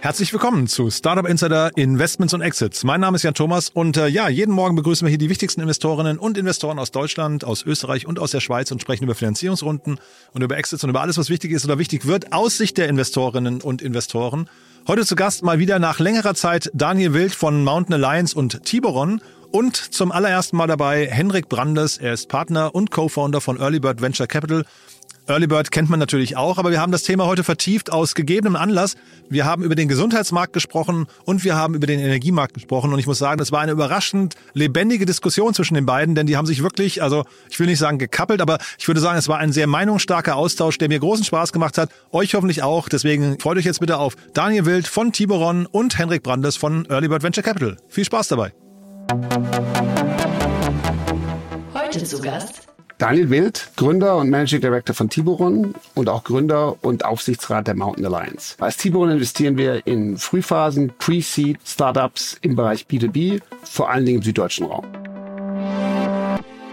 Herzlich willkommen zu Startup Insider Investments und Exits. Mein Name ist Jan Thomas und äh, ja, jeden Morgen begrüßen wir hier die wichtigsten Investorinnen und Investoren aus Deutschland, aus Österreich und aus der Schweiz und sprechen über Finanzierungsrunden und über Exits und über alles, was wichtig ist oder wichtig wird aus Sicht der Investorinnen und Investoren. Heute zu Gast mal wieder nach längerer Zeit Daniel Wild von Mountain Alliance und Tiboron und zum allerersten Mal dabei Henrik Brandes. Er ist Partner und Co-Founder von Early Bird Venture Capital Early Bird kennt man natürlich auch, aber wir haben das Thema heute vertieft aus gegebenem Anlass. Wir haben über den Gesundheitsmarkt gesprochen und wir haben über den Energiemarkt gesprochen und ich muss sagen, das war eine überraschend lebendige Diskussion zwischen den beiden, denn die haben sich wirklich, also ich will nicht sagen gekappelt, aber ich würde sagen, es war ein sehr meinungsstarker Austausch, der mir großen Spaß gemacht hat, euch hoffentlich auch. Deswegen freut euch jetzt bitte auf Daniel Wild von Tiboron und Henrik Brandes von Early Bird Venture Capital. Viel Spaß dabei. Heute zu Gast Daniel Wild, Gründer und Managing Director von Tiburon und auch Gründer und Aufsichtsrat der Mountain Alliance. Als Tiburon investieren wir in Frühphasen, Pre-Seed, Startups im Bereich B2B, vor allen Dingen im süddeutschen Raum.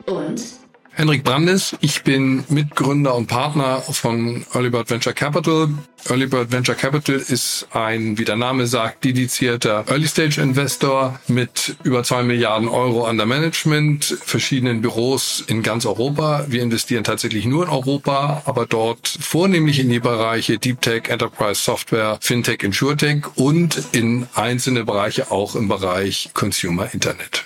und Henrik Brandes, ich bin Mitgründer und Partner von Early Bird Venture Capital. Early Bird Venture Capital ist ein, wie der Name sagt, dedizierter Early Stage Investor mit über zwei Milliarden Euro an der Management, verschiedenen Büros in ganz Europa. Wir investieren tatsächlich nur in Europa, aber dort vornehmlich in die Bereiche Deep Tech, Enterprise Software, Fintech, Insurtech und in einzelne Bereiche auch im Bereich Consumer Internet.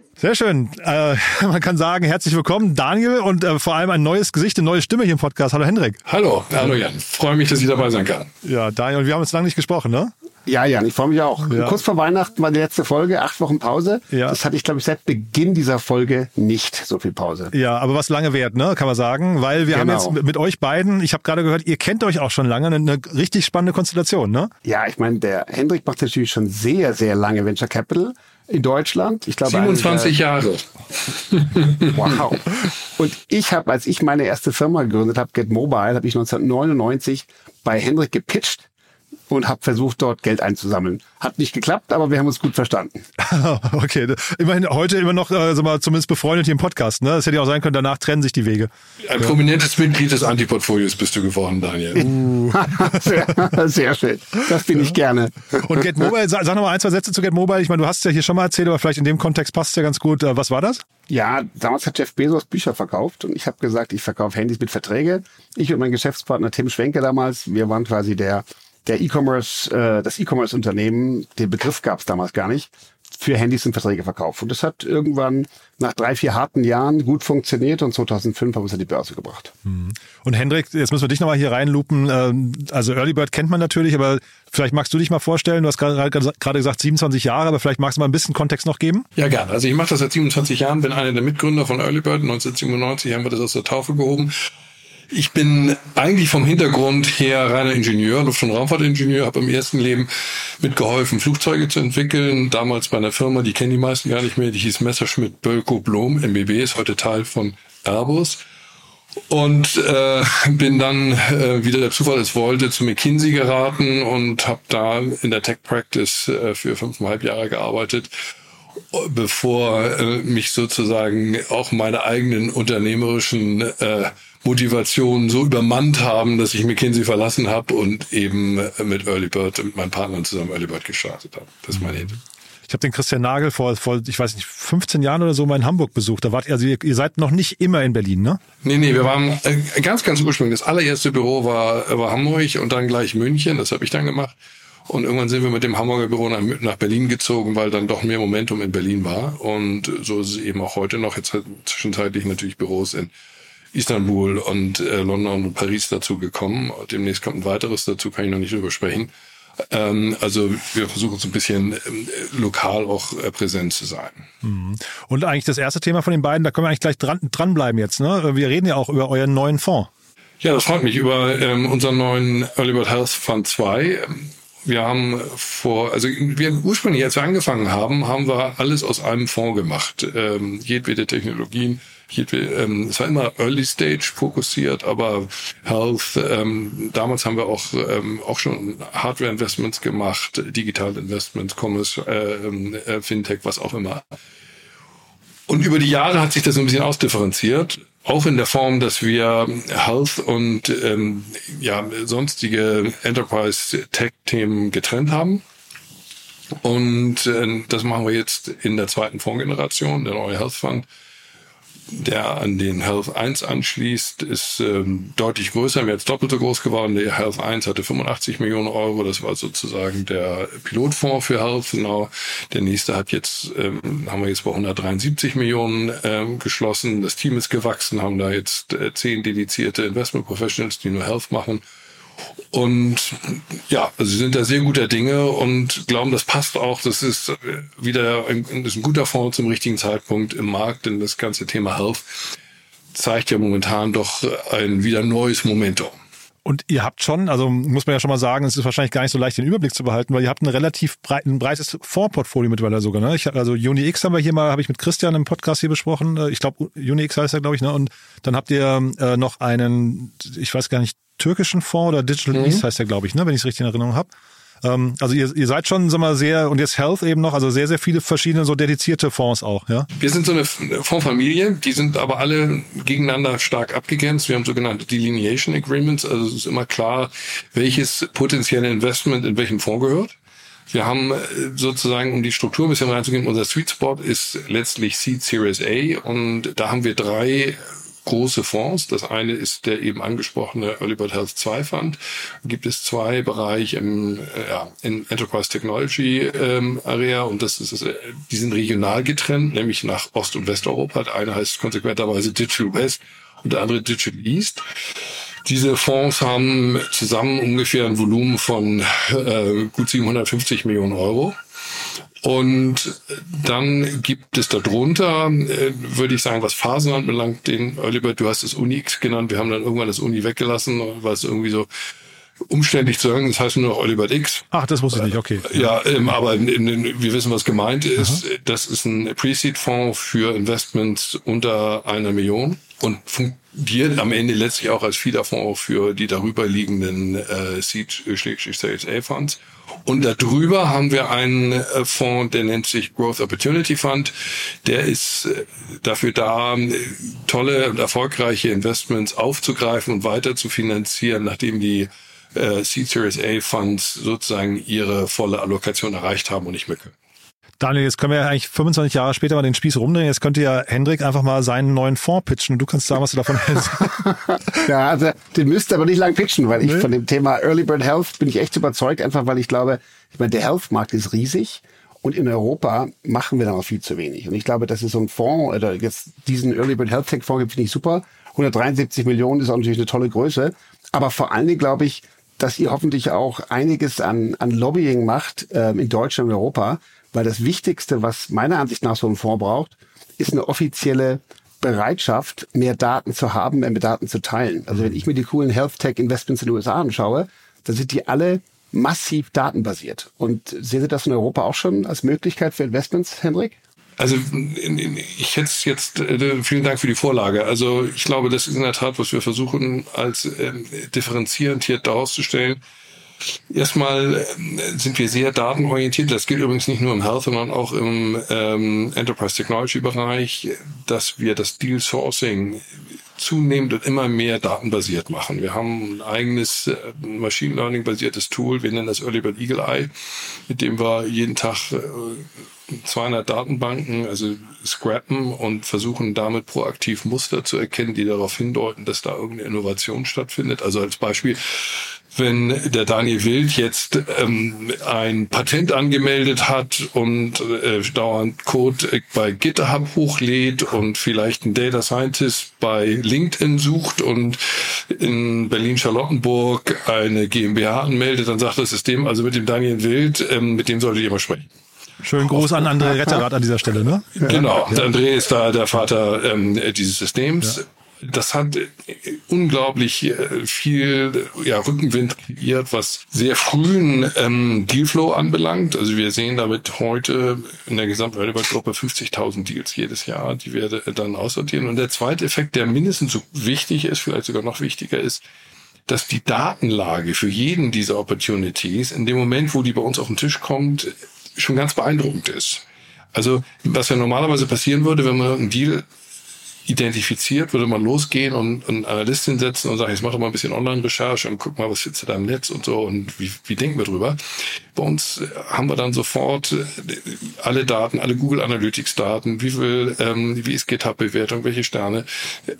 Sehr schön. Äh, man kann sagen, herzlich willkommen, Daniel, und äh, vor allem ein neues Gesicht, eine neue Stimme hier im Podcast. Hallo Hendrik. Hallo, hallo Jan. Freue mich, dass ich dabei sein kann. Ja, Daniel, wir haben uns lange nicht gesprochen, ne? Ja, Jan, ich freue mich auch. Ja. Kurz vor Weihnachten war die letzte Folge, acht Wochen Pause. Ja. Das hatte ich, glaube ich, seit Beginn dieser Folge nicht so viel Pause. Ja, aber was lange wert, ne, kann man sagen, weil wir Genau. haben jetzt mit- mit euch beiden, ich habe gerade gehört, ihr kennt euch auch schon lange, eine, eine richtig spannende Konstellation, ne? Ja, ich meine, der Hendrik macht natürlich schon sehr, sehr lange Venture Capital in Deutschland. Ich glaube, 27 Jahre. Wow. Und ich habe, als ich meine erste Firma gegründet habe, Get Mobile, habe ich 1999 bei Hendrik gepitcht und habe versucht, dort Geld einzusammeln. Hat nicht geklappt, aber wir haben uns gut verstanden. okay, immerhin heute immer noch, äh, sag mal, zumindest befreundet hier im Podcast, ne? Das hätte ja auch sein können, danach trennen sich die Wege. Ein prominentes Mitglied des Antiportfolios bist du geworden, Daniel. sehr, sehr schön. Das bin ich gerne. Und Get Mobile, sag, sag noch mal ein, zwei Sätze zu Get Mobile. Ich meine, du hast es ja hier schon mal erzählt, aber vielleicht in dem Kontext passt es ja ganz gut. Äh, Was war das? Ja, damals hat Jeff Bezos Bücher verkauft und ich habe gesagt, ich verkaufe Handys mit Verträge. Ich und mein Geschäftspartner Tim Schwenke damals, wir waren quasi der der E-Commerce, äh, das E-Commerce-Unternehmen, den Begriff gab es damals gar nicht, für Handys und Verträge verkauft. Und das hat irgendwann nach drei, vier harten Jahren gut funktioniert und 2005 haben wir es an die Börse gebracht. Und Hendrik, jetzt müssen wir dich nochmal hier reinlupen. Ähm, Also Early Bird kennt man natürlich, aber vielleicht magst du dich mal vorstellen, du hast gerade gerade gesagt 27 Jahre, aber vielleicht magst du mal ein bisschen Kontext noch geben. Ja, gerne. Also ich mache das seit 27 Jahren, bin einer der Mitgründer von Early Bird. 1997 haben wir das aus der Taufe gehoben. Ich bin eigentlich vom Hintergrund her reiner Ingenieur, Luft- und Raumfahrtingenieur, habe im ersten Leben mitgeholfen, Flugzeuge zu entwickeln. Damals bei einer Firma, die kennen die meisten gar nicht mehr, die hieß Messerschmitt Bölko Blom, MBB, ist heute Teil von Airbus. Und äh, bin dann, äh, wieder der Zufall es wollte, zu McKinsey geraten und habe da in der Tech Practice äh, für fünfeinhalb Jahre gearbeitet bevor äh, mich sozusagen auch meine eigenen unternehmerischen äh, Motivationen so übermannt haben, dass ich McKinsey verlassen habe und eben mit Early Bird und meinen Partnern zusammen Early Bird gestartet habe. Das ist meine Idee. Ich habe den Christian Nagel vor, vor, ich weiß nicht, 15 Jahren oder so mal in Hamburg besucht. Da wart ihr, also ihr, ihr seid noch nicht immer in Berlin, ne? Nee, nee, wir waren äh, ganz, ganz ursprünglich. Das allererste Büro war, war Hamburg und dann gleich München. Das habe ich dann gemacht. Und irgendwann sind wir mit dem Hamburger Büro nach, nach, Berlin gezogen, weil dann doch mehr Momentum in Berlin war. Und so ist es eben auch heute noch. Jetzt hat zwischenzeitlich natürlich Büros in Istanbul und äh, London und Paris dazu gekommen. Demnächst kommt ein weiteres dazu, kann ich noch nicht drüber sprechen. Ähm, also wir versuchen so ein bisschen ähm, lokal auch äh, präsent zu sein. Mhm. Und eigentlich das erste Thema von den beiden, da können wir eigentlich gleich dran, dranbleiben jetzt. Ne? Wir reden ja auch über euren neuen Fonds. Ja, das freut mich über ähm, unseren neuen Early Bird Health Fund 2. Wir haben vor, also wir ursprünglich, als wir angefangen haben, haben wir alles aus einem Fonds gemacht. Ähm, jedwede Technologien, ähm, es war immer Early Stage fokussiert, aber Health, ähm, damals haben wir auch, ähm, auch schon Hardware Investments gemacht, Digital Investments, Commerce, äh, ähm, äh, Fintech, was auch immer. Und über die Jahre hat sich das ein bisschen ausdifferenziert auch in der Form, dass wir Health und ähm, ja, sonstige Enterprise-Tech-Themen getrennt haben. Und äh, das machen wir jetzt in der zweiten Fondsgeneration, der neue Health Fund der an den Health 1 anschließt, ist ähm, deutlich größer, mehr als doppelt so groß geworden. Der Health 1 hatte 85 Millionen Euro, das war sozusagen der Pilotfonds für Health. Genau. Der nächste hat jetzt, ähm, haben wir jetzt bei 173 Millionen ähm, geschlossen. Das Team ist gewachsen, haben da jetzt äh, zehn dedizierte Investment Professionals, die nur Health machen. Und ja, also sie sind da sehr guter Dinge und glauben, das passt auch. Das ist wieder ein, ist ein guter Fonds zum richtigen Zeitpunkt im Markt, denn das ganze Thema Health zeigt ja momentan doch ein wieder neues Momentum. Und ihr habt schon, also muss man ja schon mal sagen, es ist wahrscheinlich gar nicht so leicht, den Überblick zu behalten, weil ihr habt ein relativ breit, ein breites Fondsportfolio mittlerweile sogar. Ne? Ich, also UniX haben wir hier mal, habe ich mit Christian im Podcast hier besprochen. Ich glaube, UniX heißt er, glaube ich. Ne? Und dann habt ihr äh, noch einen, ich weiß gar nicht, türkischen Fonds oder Digital mhm. East heißt der, glaube ich, ne, wenn ich es richtig in Erinnerung habe. Ähm, also ihr, ihr seid schon, sag mal, sehr, und jetzt Health eben noch, also sehr, sehr viele verschiedene so dedizierte Fonds auch, ja? Wir sind so eine Fondsfamilie, die sind aber alle gegeneinander stark abgegrenzt. Wir haben sogenannte Delineation Agreements, also es ist immer klar, welches potenzielle Investment in welchem Fonds gehört. Wir haben äh, sozusagen, um die Struktur ein bisschen reinzugehen, unser Sweet Spot ist letztlich Seed Series A und da haben wir drei große Fonds. Das eine ist der eben angesprochene Early Bird Health 2 Fund. Gibt es zwei Bereiche im äh, ja, in Enterprise Technology ähm, Area und das ist äh, die sind regional getrennt, nämlich nach Ost- und Westeuropa. Der eine heißt konsequenterweise Digital West und der andere Digital East. Diese Fonds haben zusammen ungefähr ein Volumen von äh, gut 750 Millionen Euro. Und dann gibt es darunter, äh, würde ich sagen, was Phasen anbelangt, den Oliver, du hast es Unix genannt, wir haben dann irgendwann das Uni weggelassen, weil es irgendwie so umständlich zu sagen, das heißt nur noch Oliver X. Ach, das wusste ich nicht, okay. Ja, ähm, aber in, in, wir wissen, was gemeint ist. Aha. Das ist ein Pre-Seed-Fonds für Investments unter einer Million und fungiert am Ende letztlich auch als Feederfonds für die darüber liegenden äh, Seed-Sales A-Funds. Und darüber haben wir einen äh, Fonds, der nennt sich Growth Opportunity Fund. Der ist äh, dafür da, äh, tolle und erfolgreiche Investments aufzugreifen und weiter zu finanzieren, nachdem die äh, Seed Series A Funds sozusagen ihre volle Allokation erreicht haben und nicht mehr können. Daniel, jetzt können wir ja eigentlich 25 Jahre später mal den Spieß rumdrehen. Jetzt könnte ja Hendrik einfach mal seinen neuen Fonds pitchen und du kannst sagen, was du davon hältst. ja, also den müsst ihr aber nicht lang pitchen, weil ich nee. von dem Thema Early Bird Health bin ich echt überzeugt, einfach weil ich glaube, ich meine, der Health-Markt ist riesig und in Europa machen wir da noch viel zu wenig. Und ich glaube, das ist so ein Fonds, oder jetzt diesen Early Bird Health Tech Fonds finde ich super. 173 Millionen ist auch natürlich eine tolle Größe. Aber vor allen Dingen glaube ich, dass ihr hoffentlich auch einiges an, an Lobbying macht ähm, in Deutschland und Europa, weil das Wichtigste, was meiner Ansicht nach so ein Fonds braucht, ist eine offizielle Bereitschaft, mehr Daten zu haben, mehr Daten zu teilen. Also wenn ich mir die coolen Health Tech Investments in den USA anschaue, dann sind die alle massiv datenbasiert. Und sehen Sie das in Europa auch schon als Möglichkeit für Investments, Hendrik? Also ich hätte es jetzt, äh, vielen Dank für die Vorlage. Also ich glaube, das ist in der Tat, was wir versuchen, als ähm, differenzierend hier darauszustellen. Erstmal äh, sind wir sehr datenorientiert. Das gilt übrigens nicht nur im Health, sondern auch im ähm, Enterprise Technology Bereich, dass wir das Deal Sourcing zunehmend und immer mehr datenbasiert machen. Wir haben ein eigenes äh, Machine Learning basiertes Tool, wir nennen das Early Bird Eagle Eye, mit dem wir jeden Tag 200 äh, Datenbanken, also scrappen und versuchen damit proaktiv Muster zu erkennen, die darauf hindeuten, dass da irgendeine Innovation stattfindet. Also als Beispiel wenn der Daniel Wild jetzt ähm, ein Patent angemeldet hat und äh, dauernd Code bei GitHub hochlädt und vielleicht ein Data Scientist bei LinkedIn sucht und in Berlin-Charlottenburg eine GmbH anmeldet, dann sagt das System, also mit dem Daniel Wild, ähm, mit dem solltet ihr mal sprechen. Schönen Gruß an André Retterrad an dieser Stelle, ne? Genau, ja. André ist da der Vater ähm, dieses Systems. Ja das hat äh, unglaublich äh, viel ja, Rückenwind kreiert, was sehr frühen ähm, Dealflow anbelangt. Also wir sehen damit heute in der gesamten Gruppe 50.000 Deals jedes Jahr, die wir dann aussortieren. Und der zweite Effekt, der mindestens so wichtig ist, vielleicht sogar noch wichtiger ist, dass die Datenlage für jeden dieser Opportunities in dem Moment, wo die bei uns auf den Tisch kommt, schon ganz beeindruckend ist. Also was ja normalerweise passieren würde, wenn man einen Deal identifiziert, würde man losgehen und einen Analystin setzen und sagen, jetzt mach doch mal ein bisschen Online-Recherche und guck mal, was du da im Netz und so und wie, wie denken wir drüber. Bei uns äh, haben wir dann sofort äh, alle Daten, alle Google Analytics Daten, wie viel, ähm, wie ist GitHub-Bewertung, welche Sterne,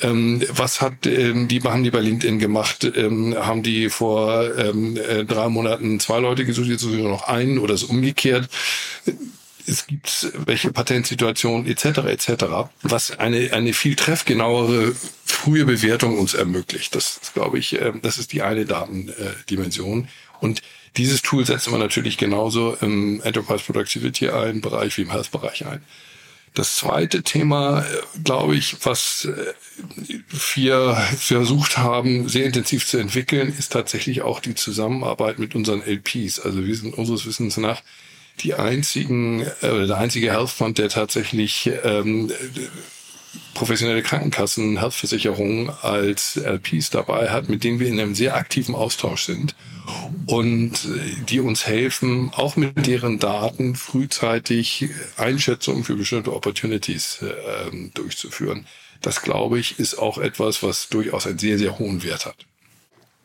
ähm, was hat, ähm, die haben die bei LinkedIn gemacht, ähm, haben die vor ähm, äh, drei Monaten zwei Leute gesucht, jetzt suchen wir noch einen oder ist umgekehrt es gibt welche Patentsituationen etc. etc., was eine, eine viel treffgenauere frühe Bewertung uns ermöglicht. Das ist, glaube ich, ähm, das ist die eine Datendimension. Und dieses Tool setzen wir natürlich genauso im Enterprise Productivity ein, Bereich wie im Health-Bereich ein. Das zweite Thema, äh, glaube ich, was äh, wir versucht haben, sehr intensiv zu entwickeln, ist tatsächlich auch die Zusammenarbeit mit unseren LPs. Also wir sind unseres Wissens nach die einzigen, äh, der einzige Health Fund, der tatsächlich ähm, professionelle Krankenkassen, Healthversicherungen als LPs dabei hat, mit denen wir in einem sehr aktiven Austausch sind und äh, die uns helfen, auch mit deren Daten frühzeitig Einschätzungen für bestimmte Opportunities äh, durchzuführen. Das, glaube ich, ist auch etwas, was durchaus einen sehr, sehr hohen Wert hat.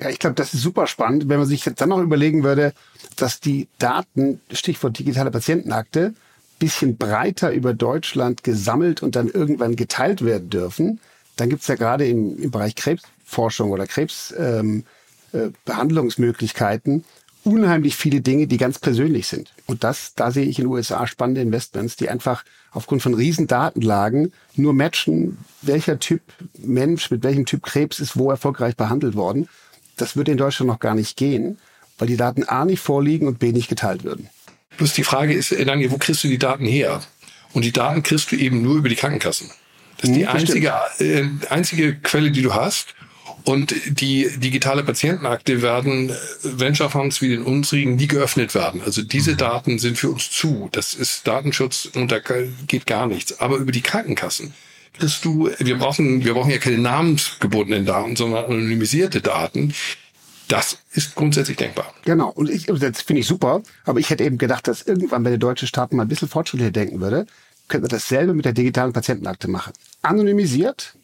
Ja, ich glaube, das ist super spannend, wenn man sich jetzt dann noch überlegen würde, dass die Daten, Stichwort digitale Patientenakte, bisschen breiter über Deutschland gesammelt und dann irgendwann geteilt werden dürfen. Dann gibt's ja gerade im, im Bereich Krebsforschung oder Krebsbehandlungsmöglichkeiten ähm, äh, unheimlich viele Dinge, die ganz persönlich sind. Und das, da sehe ich in den USA spannende Investments, die einfach aufgrund von riesen Datenlagen nur matchen, welcher Typ Mensch mit welchem Typ Krebs ist wo erfolgreich behandelt worden. Das würde in Deutschland noch gar nicht gehen weil die Daten A nicht vorliegen und B nicht geteilt würden. Plus die Frage ist, Daniel, wo kriegst du die Daten her? Und die Daten kriegst du eben nur über die Krankenkassen. Das ist die einzige, äh, einzige Quelle, die du hast. Und die digitale Patientenakte werden äh, Venture Funds wie den unsrigen nie geöffnet werden. Also diese mhm. Daten sind für uns zu. Das ist Datenschutz und da geht gar nichts. Aber über die Krankenkassen kriegst du, wir brauchen, wir brauchen ja keine namensgebundenen Daten, sondern anonymisierte Daten, das ist grundsätzlich denkbar. Genau. Und ich, das finde ich super. Aber ich hätte eben gedacht, dass irgendwann, wenn der deutsche Staat mal ein bisschen fortschrittlicher denken würde, könnte man dasselbe mit der digitalen Patientenakte machen. Anonymisiert,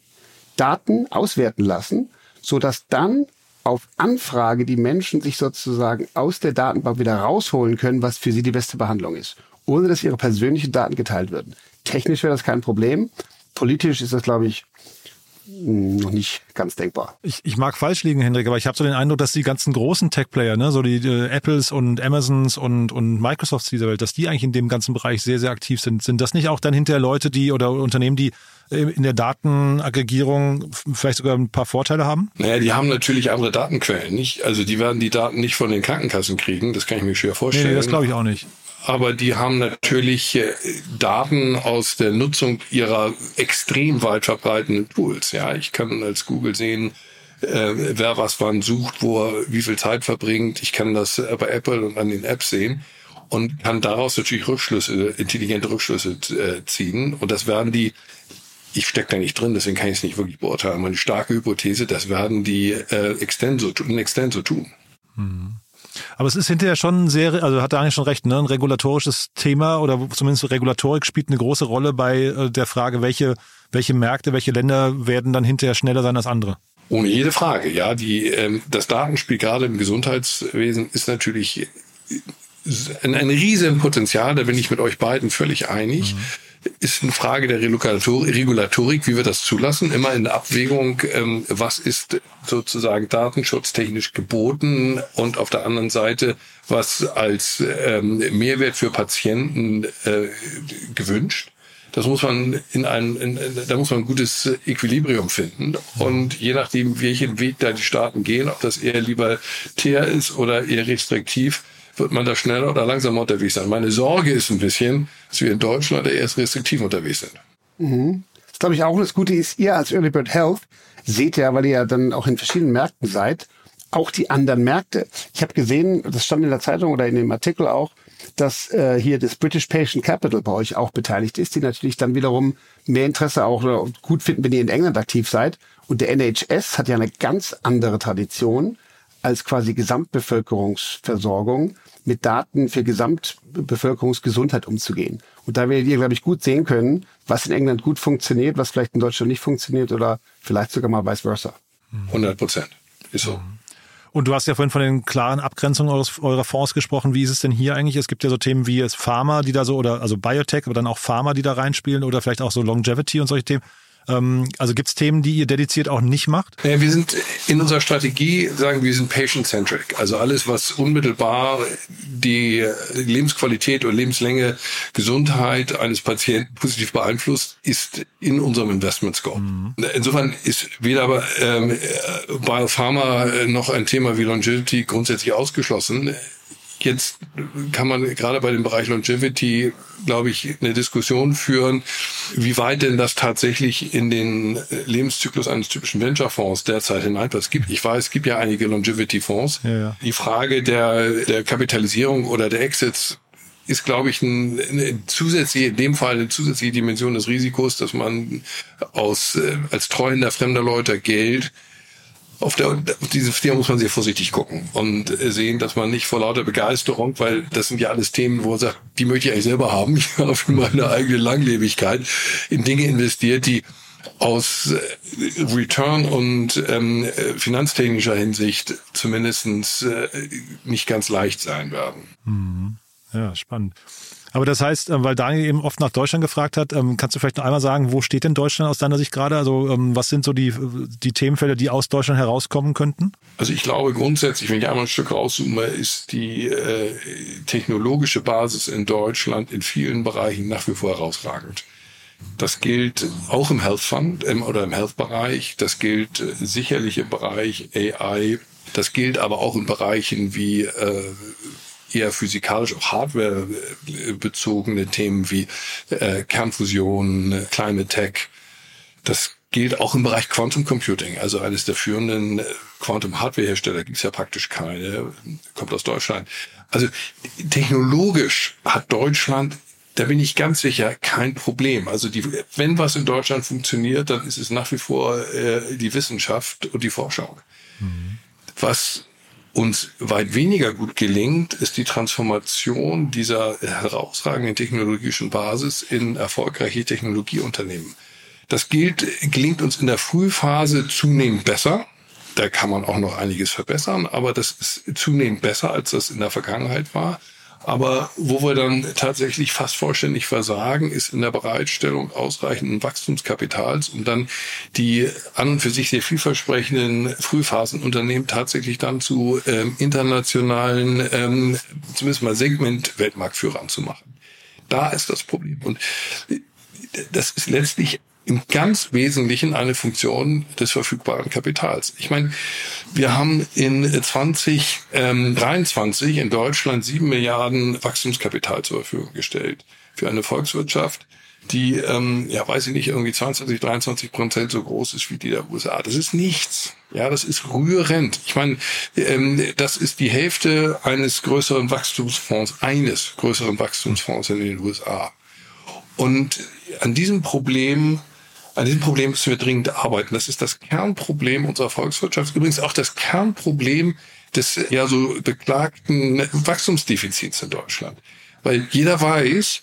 Daten auswerten lassen, so dass dann auf Anfrage die Menschen sich sozusagen aus der Datenbank wieder rausholen können, was für sie die beste Behandlung ist, ohne dass ihre persönlichen Daten geteilt würden. Technisch wäre das kein Problem. Politisch ist das, glaube ich, noch nicht ganz denkbar. Ich, ich mag falsch liegen, Hendrik, aber ich habe so den Eindruck, dass die ganzen großen Tech-Player, ne, so die äh, Apples und Amazons und, und Microsofts dieser Welt, dass die eigentlich in dem ganzen Bereich sehr, sehr aktiv sind. Sind das nicht auch dann hinterher Leute, die oder Unternehmen, die äh, in der Datenaggregierung vielleicht sogar ein paar Vorteile haben? Naja, die haben natürlich andere Datenquellen, nicht? Also die werden die Daten nicht von den Krankenkassen kriegen, das kann ich mir schwer vorstellen. Nee, das glaube ich auch nicht aber die haben natürlich äh, Daten aus der Nutzung ihrer extrem weit verbreiteten Tools. Ja, ich kann als Google sehen, äh, wer was wann sucht, wo er wie viel Zeit verbringt. Ich kann das bei Apple und an den Apps sehen und kann daraus natürlich Rückschlüsse, intelligente Rückschlüsse äh, ziehen. Und das werden die ich stecke da nicht drin, deswegen kann ich es nicht wirklich beurteilen. Meine starke Hypothese, das werden die äh, Extenso, in Extenso tun. Mhm. Aber es ist hinterher schon sehr, also hat Daniel schon recht, ne? ein regulatorisches Thema oder zumindest Regulatorik spielt eine große Rolle bei äh, der Frage, welche welche Märkte, welche Länder werden dann hinterher schneller sein als andere? Ohne jede Frage, ja. Die, ähm, das Datenspiel gerade im Gesundheitswesen ist natürlich ein, ein riesen Potenzial, da bin ich mit euch beiden völlig einig. Mhm ist eine Frage der Regulatorik, wie wir das zulassen, immer in der Abwägung, ähm, was ist sozusagen datenschutztechnisch geboten und auf der anderen Seite, was als ähm, Mehrwert für Patienten äh, gewünscht. Das muss man in ein, in, da muss man ein gutes Equilibrium finden. Und je nachdem, welchen Weg da die Staaten gehen, ob das eher lieber teer ist oder eher restriktiv, wird man da schneller oder langsamer unterwegs sein. Meine Sorge ist ein bisschen, dass wir in Deutschland erst restriktiv unterwegs sind. Mhm. Das glaube ich auch. Das Gute ist, ihr als Early Bird Health seht ja, weil ihr ja dann auch in verschiedenen Märkten seid, auch die anderen Märkte. Ich habe gesehen, das stand in der Zeitung oder in dem Artikel auch, dass äh, hier das British Patient Capital bei euch auch beteiligt ist, die natürlich dann wiederum mehr Interesse auch oder gut finden, wenn ihr in England aktiv seid. Und der NHS hat ja eine ganz andere Tradition als quasi Gesamtbevölkerungsversorgung mit Daten für Gesamtbevölkerungsgesundheit umzugehen. Und da werdet ihr, glaube ich, gut sehen können, was in England gut funktioniert, was vielleicht in Deutschland nicht funktioniert oder vielleicht sogar mal vice versa. 100 Prozent. Ist so. Und du hast ja vorhin von den klaren Abgrenzungen eures, eurer Fonds gesprochen. Wie ist es denn hier eigentlich? Es gibt ja so Themen wie es Pharma, die da so, oder also Biotech, aber dann auch Pharma, die da reinspielen oder vielleicht auch so Longevity und solche Themen. Ähm, also gibt es Themen, die ihr dediziert auch nicht macht? Ja, wir sind in unserer Strategie, sagen wir, sind patient-centric. Also alles, was unmittelbar die Lebensqualität oder Lebenslänge, Gesundheit eines Patienten positiv beeinflusst, ist in unserem Investment Scope. Mhm. Insofern ist weder ähm, Biopharma noch ein Thema wie Longevity grundsätzlich ausgeschlossen. Jetzt kann man gerade bei dem Bereich Longevity, glaube ich, eine Diskussion führen, wie weit denn das tatsächlich in den Lebenszyklus eines typischen Venture-Fonds derzeit hineinpasst. Gibt, ich weiß, es gibt ja einige Longevity-Fonds. Ja, ja. Die Frage der, der Kapitalisierung oder der Exits ist, glaube ich, ein, eine zusätzliche, in dem Fall eine zusätzliche Dimension des Risikos, dass man aus, äh, als treuender fremder Leute Geld auf, der, auf diese Firma muss man sehr vorsichtig gucken und sehen, dass man nicht vor lauter Begeisterung, weil das sind ja alles Themen, wo man sagt, die möchte ich eigentlich selber haben, ich habe für meine eigene Langlebigkeit, in Dinge investiert, die aus äh, Return und ähm, finanztechnischer Hinsicht zumindestens äh, nicht ganz leicht sein werden. Mhm. Ja, spannend. Aber das heißt, äh, weil Daniel eben oft nach Deutschland gefragt hat, ähm, kannst du vielleicht noch einmal sagen, wo steht denn Deutschland aus deiner Sicht gerade? Also ähm, was sind so die, die Themenfelder, die aus Deutschland herauskommen könnten? Also ich glaube grundsätzlich, wenn ich einmal ein Stück rauszoome, ist die äh, technologische Basis in Deutschland in vielen Bereichen nach wie vor herausragend. Das gilt auch im Health Fund ähm, oder im Health-Bereich. Das gilt äh, sicherlich im Bereich AI. Das gilt aber auch in Bereichen wie äh, eher physikalisch, auch Hardware bezogene Themen wie äh, Kernfusion, Climate Tech. Das gilt auch im Bereich Quantum Computing, also eines der führenden äh, Quantum Hardware Hersteller gibt es ja praktisch keine, kommt aus Deutschland. Also technologisch hat Deutschland da bin ich ganz sicher kein Problem. Also die, wenn was in Deutschland funktioniert, dann ist es nach wie vor äh, die Wissenschaft und die Forschung. Mhm. Was uns weit weniger gut gelingt, ist die Transformation dieser herausragenden technologischen Basis in erfolgreiche Technologieunternehmen. Das gilt, gelingt uns in der Frühphase zunehmend besser. Da kann man auch noch einiges verbessern, aber das ist zunehmend besser, als das in der Vergangenheit war. Aber wo wir dann tatsächlich fast vollständig versagen, ist in der Bereitstellung ausreichenden Wachstumskapitals, um dann die an und für sich sehr vielversprechenden Frühphasenunternehmen tatsächlich dann zu ähm, internationalen, ähm, zumindest mal Segment-Weltmarktführern zu machen. Da ist das Problem. Und äh, das ist letztlich im ganz Wesentlichen eine Funktion des verfügbaren Kapitals. Ich meine, wir haben in 2023 in Deutschland sieben Milliarden Wachstumskapital zur Verfügung gestellt für eine Volkswirtschaft, die, ähm, ja, weiß ich nicht, irgendwie 22, 23 Prozent so groß ist wie die der USA. Das ist nichts. Ja, das ist rührend. Ich meine, ähm, das ist die Hälfte eines größeren Wachstumsfonds, eines größeren Wachstumsfonds in den USA. Und an diesem Problem an diesem Problem müssen wir dringend arbeiten. Das ist das Kernproblem unserer Volkswirtschaft. Übrigens auch das Kernproblem des ja so beklagten Wachstumsdefizits in Deutschland. Weil jeder weiß,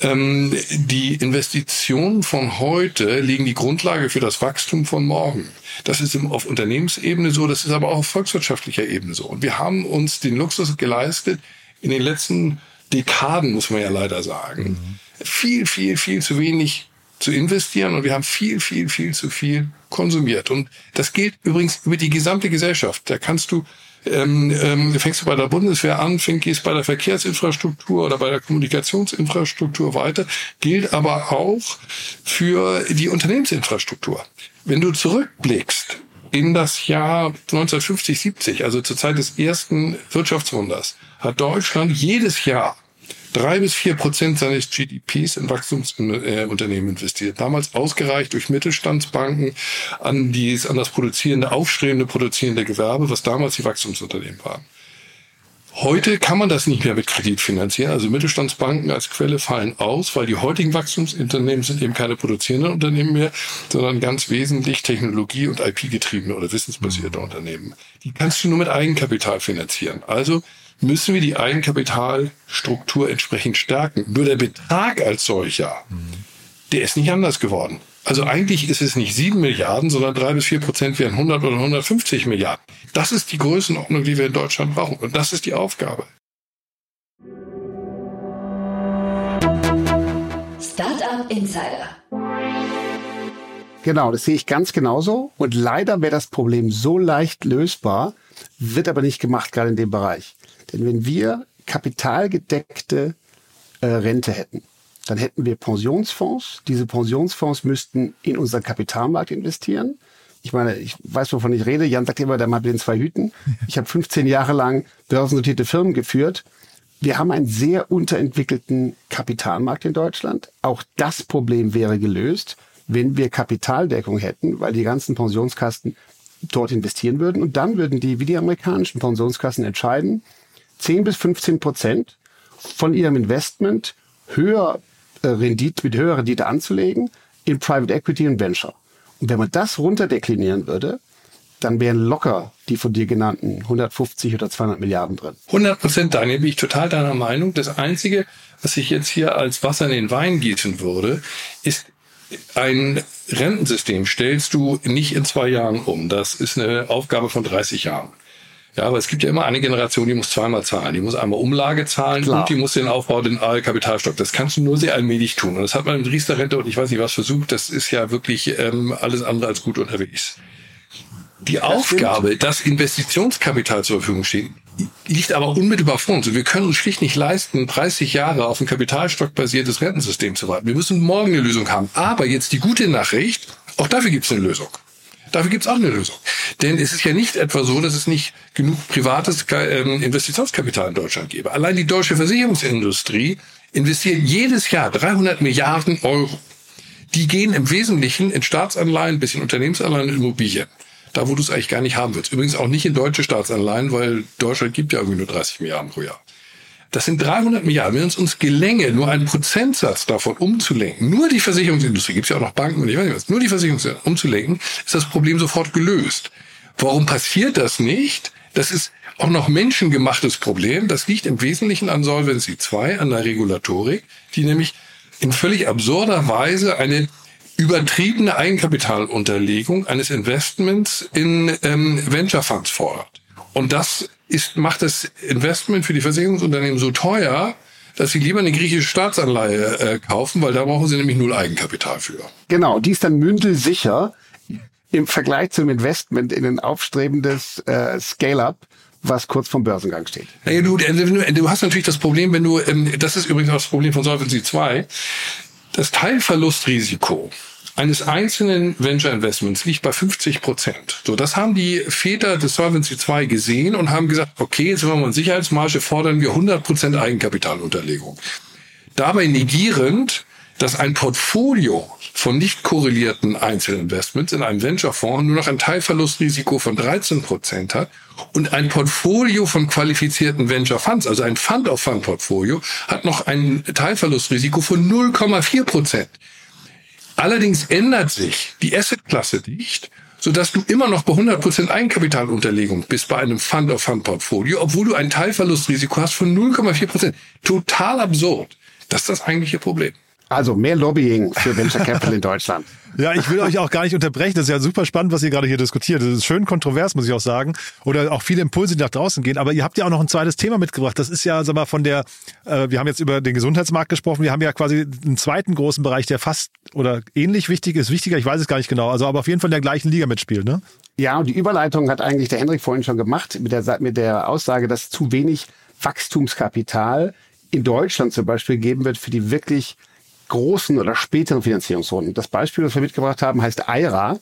ähm, die Investitionen von heute legen die Grundlage für das Wachstum von morgen. Das ist auf Unternehmensebene so, das ist aber auch auf volkswirtschaftlicher Ebene so. Und wir haben uns den Luxus geleistet, in den letzten Dekaden, muss man ja leider sagen, mhm. viel, viel, viel zu wenig zu investieren und wir haben viel, viel, viel zu viel konsumiert. Und das gilt übrigens über die gesamte Gesellschaft. Da kannst du ähm, ähm, fängst du bei der Bundeswehr an, fängst, gehst bei der Verkehrsinfrastruktur oder bei der Kommunikationsinfrastruktur weiter, gilt aber auch für die Unternehmensinfrastruktur. Wenn du zurückblickst in das Jahr 1950, 70, also zur Zeit des ersten Wirtschaftswunders, hat Deutschland jedes Jahr drei bis vier Prozent seines GDPs in Wachstumsunternehmen investiert. Damals ausgereicht durch Mittelstandsbanken an, die, an das produzierende, aufstrebende produzierende Gewerbe, was damals die Wachstumsunternehmen waren. Heute kann man das nicht mehr mit Kredit finanzieren. Also Mittelstandsbanken als Quelle fallen aus, weil die heutigen Wachstumsunternehmen sind eben keine produzierenden Unternehmen mehr, sondern ganz wesentlich Technologie- und IP-getriebene oder wissensbasierte Unternehmen. Die kannst du nur mit Eigenkapital finanzieren. Also müssen wir die Eigenkapitalstruktur entsprechend stärken. Nur der Betrag als solcher, der ist nicht anders geworden. Also eigentlich ist es nicht sieben Milliarden, sondern drei bis vier Prozent wären 100 oder 150 Milliarden. Das ist die Größenordnung, die wir in Deutschland brauchen. Und das ist die Aufgabe. Startup Insider. Genau, das sehe ich ganz genauso. Und leider wäre das Problem so leicht lösbar, wird aber nicht gemacht, gerade in dem Bereich. Wenn wir kapitalgedeckte äh, Rente hätten, dann hätten wir Pensionsfonds. Diese Pensionsfonds müssten in unseren Kapitalmarkt investieren. Ich meine, ich weiß, wovon ich rede. Jan sagt immer, der Mann mit den zwei Hüten. Ich habe 15 Jahre lang börsennotierte Firmen geführt. Wir haben einen sehr unterentwickelten Kapitalmarkt in Deutschland. Auch das Problem wäre gelöst, wenn wir Kapitaldeckung hätten, weil die ganzen Pensionskasten dort investieren würden. Und dann würden die, wie die amerikanischen Pensionskassen entscheiden, 10 bis 15 Prozent von ihrem Investment höher äh, Rendite, mit höherer Rendite anzulegen in Private Equity und Venture. Und wenn man das runterdeklinieren würde, dann wären locker die von dir genannten 150 oder 200 Milliarden drin. 100 Prozent, Daniel, bin ich total deiner Meinung. Das Einzige, was ich jetzt hier als Wasser in den Wein gießen würde, ist ein Rentensystem stellst du nicht in zwei Jahren um. Das ist eine Aufgabe von 30 Jahren. Ja, aber es gibt ja immer eine Generation, die muss zweimal zahlen. Die muss einmal Umlage zahlen Klar. und die muss den Aufbau, den Kapitalstock. Das kannst du nur sehr allmählich tun. Und das hat man mit Riester-Rente und ich weiß nicht was versucht. Das ist ja wirklich ähm, alles andere als gut unterwegs. Die das Aufgabe, stimmt. dass Investitionskapital zur Verfügung steht, liegt aber unmittelbar vor uns. Und wir können uns schlicht nicht leisten, 30 Jahre auf ein kapitalstockbasiertes Rentensystem zu warten. Wir müssen morgen eine Lösung haben. Aber jetzt die gute Nachricht, auch dafür gibt es eine Lösung. Dafür gibt es auch eine Lösung. Denn es ist ja nicht etwa so, dass es nicht genug privates ähm, Investitionskapital in Deutschland gäbe. Allein die deutsche Versicherungsindustrie investiert jedes Jahr 300 Milliarden Euro. Die gehen im Wesentlichen in Staatsanleihen, bisschen Unternehmensanleihen und Immobilien. Da, wo du es eigentlich gar nicht haben willst. Übrigens auch nicht in deutsche Staatsanleihen, weil Deutschland gibt ja irgendwie nur 30 Milliarden pro Jahr. Das sind 300 Milliarden. Wenn es uns gelänge, nur einen Prozentsatz davon umzulenken, nur die Versicherungsindustrie, gibt es ja auch noch Banken und ich weiß nicht was, nur die Versicherungsindustrie umzulenken, ist das Problem sofort gelöst. Warum passiert das nicht? Das ist auch noch menschengemachtes Problem. Das liegt im Wesentlichen an Solvency 2, an der Regulatorik, die nämlich in völlig absurder Weise eine übertriebene Eigenkapitalunterlegung eines Investments in ähm, Venture Funds fordert. Und das ist, macht das Investment für die Versicherungsunternehmen so teuer, dass sie lieber eine griechische Staatsanleihe äh, kaufen, weil da brauchen sie nämlich null Eigenkapital für. Genau, die ist dann mündelsicher im Vergleich zum Investment in ein aufstrebendes äh, Scale-up, was kurz vom Börsengang steht. Ja, du, du hast natürlich das Problem, wenn du, ähm, das ist übrigens auch das Problem von Solvency 2, das Teilverlustrisiko eines einzelnen Venture Investments liegt bei 50 Prozent. So, das haben die Väter des Solvency 2 gesehen und haben gesagt, okay, jetzt haben wir eine Sicherheitsmarge, fordern wir 100 Prozent Eigenkapitalunterlegung. Dabei negierend, dass ein Portfolio von nicht korrelierten Einzelinvestments in einem Venture-Fonds nur noch ein Teilverlustrisiko von 13 Prozent hat und ein Portfolio von qualifizierten Venture Funds, also ein Fund-of-Fund-Portfolio, hat noch ein Teilverlustrisiko von 0,4 Prozent. Allerdings ändert sich die Assetklasse nicht, sodass du immer noch bei 100% Eigenkapitalunterlegung bist bei einem Fund-of-Fund-Portfolio, obwohl du ein Teilverlustrisiko hast von 0,4%. Total absurd. Das ist das eigentliche Problem. Also mehr Lobbying für Venture Capital in Deutschland. Ja, ich will euch auch gar nicht unterbrechen. Das ist ja super spannend, was ihr gerade hier diskutiert. Das ist schön kontrovers, muss ich auch sagen. Oder auch viele Impulse, die nach draußen gehen. Aber ihr habt ja auch noch ein zweites Thema mitgebracht. Das ist ja, sag mal, von der, äh, wir haben jetzt über den Gesundheitsmarkt gesprochen. Wir haben ja quasi einen zweiten großen Bereich, der fast oder ähnlich wichtig ist. Wichtiger, ich weiß es gar nicht genau. Also aber auf jeden Fall in der gleichen Liga mitspielt, ne? Ja, und die Überleitung hat eigentlich der Henrik vorhin schon gemacht mit der, mit der Aussage, dass zu wenig Wachstumskapital in Deutschland zum Beispiel geben wird für die wirklich großen oder späteren Finanzierungsrunden. Das Beispiel, das wir mitgebracht haben, heißt IRA.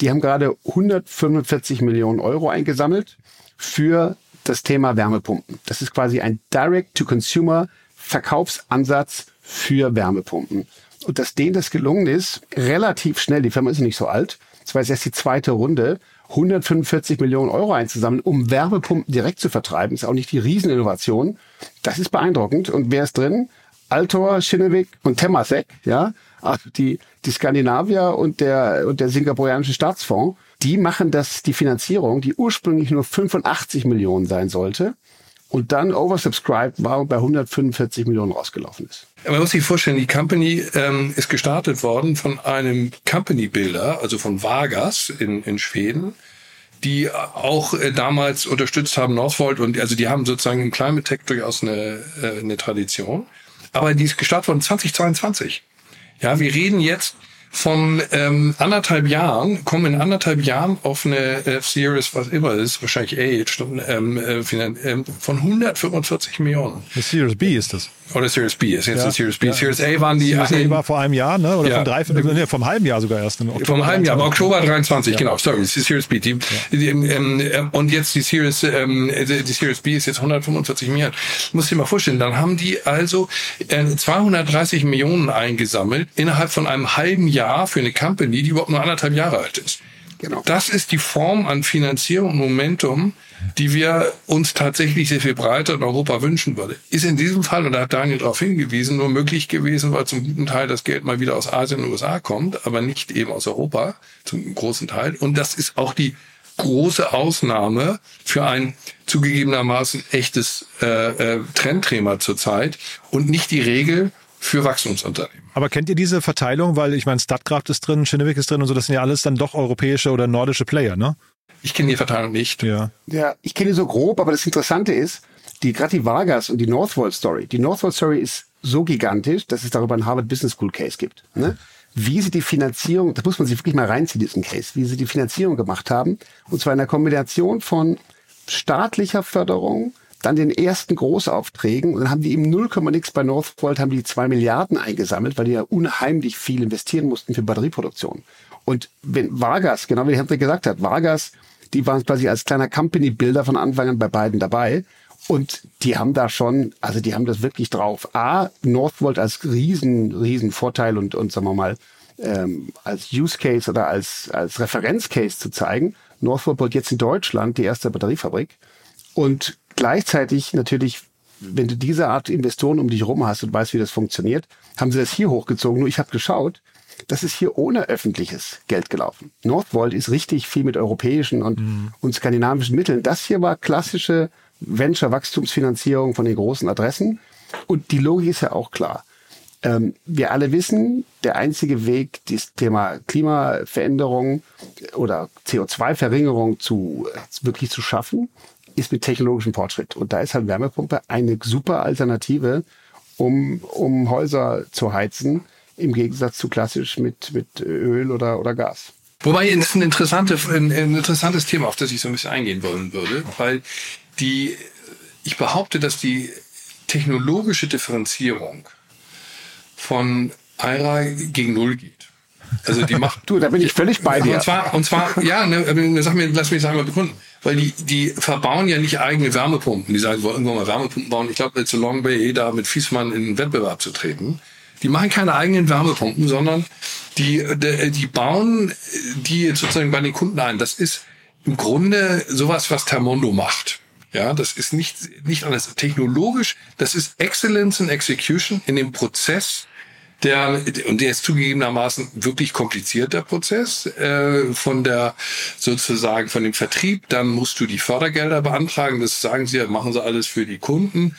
Die haben gerade 145 Millionen Euro eingesammelt für das Thema Wärmepumpen. Das ist quasi ein Direct-to-Consumer Verkaufsansatz für Wärmepumpen. Und dass denen das gelungen ist, relativ schnell, die Firma ist nicht so alt, das war jetzt erst die zweite Runde, 145 Millionen Euro einzusammeln, um Wärmepumpen direkt zu vertreiben, ist auch nicht die Rieseninnovation. Das ist beeindruckend. Und wer ist drin? Altor, Schinnewig und Temasek, ja, also die, die Skandinavier und der, und der singapurianische Staatsfonds, die machen das, die Finanzierung, die ursprünglich nur 85 Millionen sein sollte und dann oversubscribed war und bei 145 Millionen rausgelaufen ist. Man muss sich vorstellen, die Company ähm, ist gestartet worden von einem Company Builder, also von Vargas in, in Schweden, die auch äh, damals unterstützt haben Northvolt und also die haben sozusagen im Climate Tech durchaus eine, äh, eine Tradition. Aber die ist gestartet worden 2022. Ja, wir reden jetzt von ähm, anderthalb Jahren, kommen in anderthalb Jahren auf eine F-Series, was immer ist, wahrscheinlich A, ähm, äh, ähm, von 145 Millionen. Eine Series B ist das. Oder Series B ist jetzt ja. Series B. Ja. Series A waren die. Series A war vor einem Jahr, ne? Oder ja. von drei, nee, vom halben Jahr sogar erst. Im Oktober vom halben Jahr, aber Oktober 23, ja. genau, sorry, die Series B. Die, die, ähm, äh, und jetzt die Series, ähm, die Series B ist jetzt 145 Millionen. Muss dir mal vorstellen, dann haben die also äh, 230 Millionen eingesammelt innerhalb von einem halben Jahr für eine Company, die überhaupt nur anderthalb Jahre alt ist. Genau. Das ist die Form an Finanzierung und Momentum, die wir uns tatsächlich sehr viel breiter in Europa wünschen würde. Ist in diesem Fall, und da hat Daniel darauf hingewiesen, nur möglich gewesen, weil zum guten Teil das Geld mal wieder aus Asien und USA kommt, aber nicht eben aus Europa, zum großen Teil. Und das ist auch die große Ausnahme für ein zugegebenermaßen echtes äh, äh, Trendthema zurzeit und nicht die Regel für Wachstumsunternehmen. Aber kennt ihr diese Verteilung? Weil ich meine, Statkraft ist drin, Schinnewig ist drin und so, das sind ja alles dann doch europäische oder nordische Player, ne? Ich kenne die Verteilung nicht. Ja. ja, ich kenne die so grob, aber das Interessante ist, die gerade die Vargas und die Northvolt Story. Die Northvolt Story ist so gigantisch, dass es darüber einen Harvard Business School Case gibt. Ne? Wie sie die Finanzierung, das muss man sich wirklich mal reinziehen, diesen Case, wie sie die Finanzierung gemacht haben. Und zwar in einer Kombination von staatlicher Förderung, dann den ersten Großaufträgen und dann haben die eben 0, nix bei Northvolt, haben die zwei Milliarden eingesammelt, weil die ja unheimlich viel investieren mussten für Batterieproduktion. Und wenn Vargas, genau wie Hendrik gesagt hat, Vargas die waren quasi als kleiner Company-Builder von Anfang an bei beiden dabei. Und die haben da schon, also die haben das wirklich drauf. A, Northvolt als riesen, riesen Vorteil und, und sagen wir mal, ähm, als Use Case oder als, als Referenzcase zu zeigen. Northvolt jetzt in Deutschland die erste Batteriefabrik. Und gleichzeitig natürlich, wenn du diese Art Investoren um dich herum hast und weißt, wie das funktioniert, haben sie das hier hochgezogen. Nur ich habe geschaut, das ist hier ohne öffentliches Geld gelaufen. Northvolt ist richtig viel mit europäischen und, mhm. und skandinavischen Mitteln. Das hier war klassische Venture-Wachstumsfinanzierung von den großen Adressen. Und die Logik ist ja auch klar. Ähm, wir alle wissen, der einzige Weg, das Thema Klimaveränderung oder CO2-Verringerung zu, wirklich zu schaffen, ist mit technologischem Fortschritt. Und da ist halt Wärmepumpe eine super Alternative, um, um Häuser zu heizen im Gegensatz zu klassisch mit, mit Öl oder, oder Gas. Wobei es ein, interessante, ein, ein interessantes Thema, auf das ich so ein bisschen eingehen wollen würde, weil die, ich behaupte, dass die technologische Differenzierung von IRA gegen Null geht. Also die macht. du, da bin ich völlig bei dir. Und zwar, und zwar, ja, ne, sag mir, lass mich sagen, mal bekunden. Weil die, die verbauen ja nicht eigene Wärmepumpen. Die sagen, wir wollen irgendwann mal Wärmepumpen bauen. Ich glaube, zu Long Bay, da mit Fiesmann in den Wettbewerb zu treten. Die machen keine eigenen Wärmepumpen, sondern die, die, bauen die sozusagen bei den Kunden ein. Das ist im Grunde sowas, was Termondo macht. Ja, das ist nicht, nicht alles technologisch. Das ist Excellence in Execution in dem Prozess, der, und der ist zugegebenermaßen wirklich kompliziert, der Prozess, äh, von der, sozusagen von dem Vertrieb. Dann musst du die Fördergelder beantragen. Das sagen sie, machen sie alles für die Kunden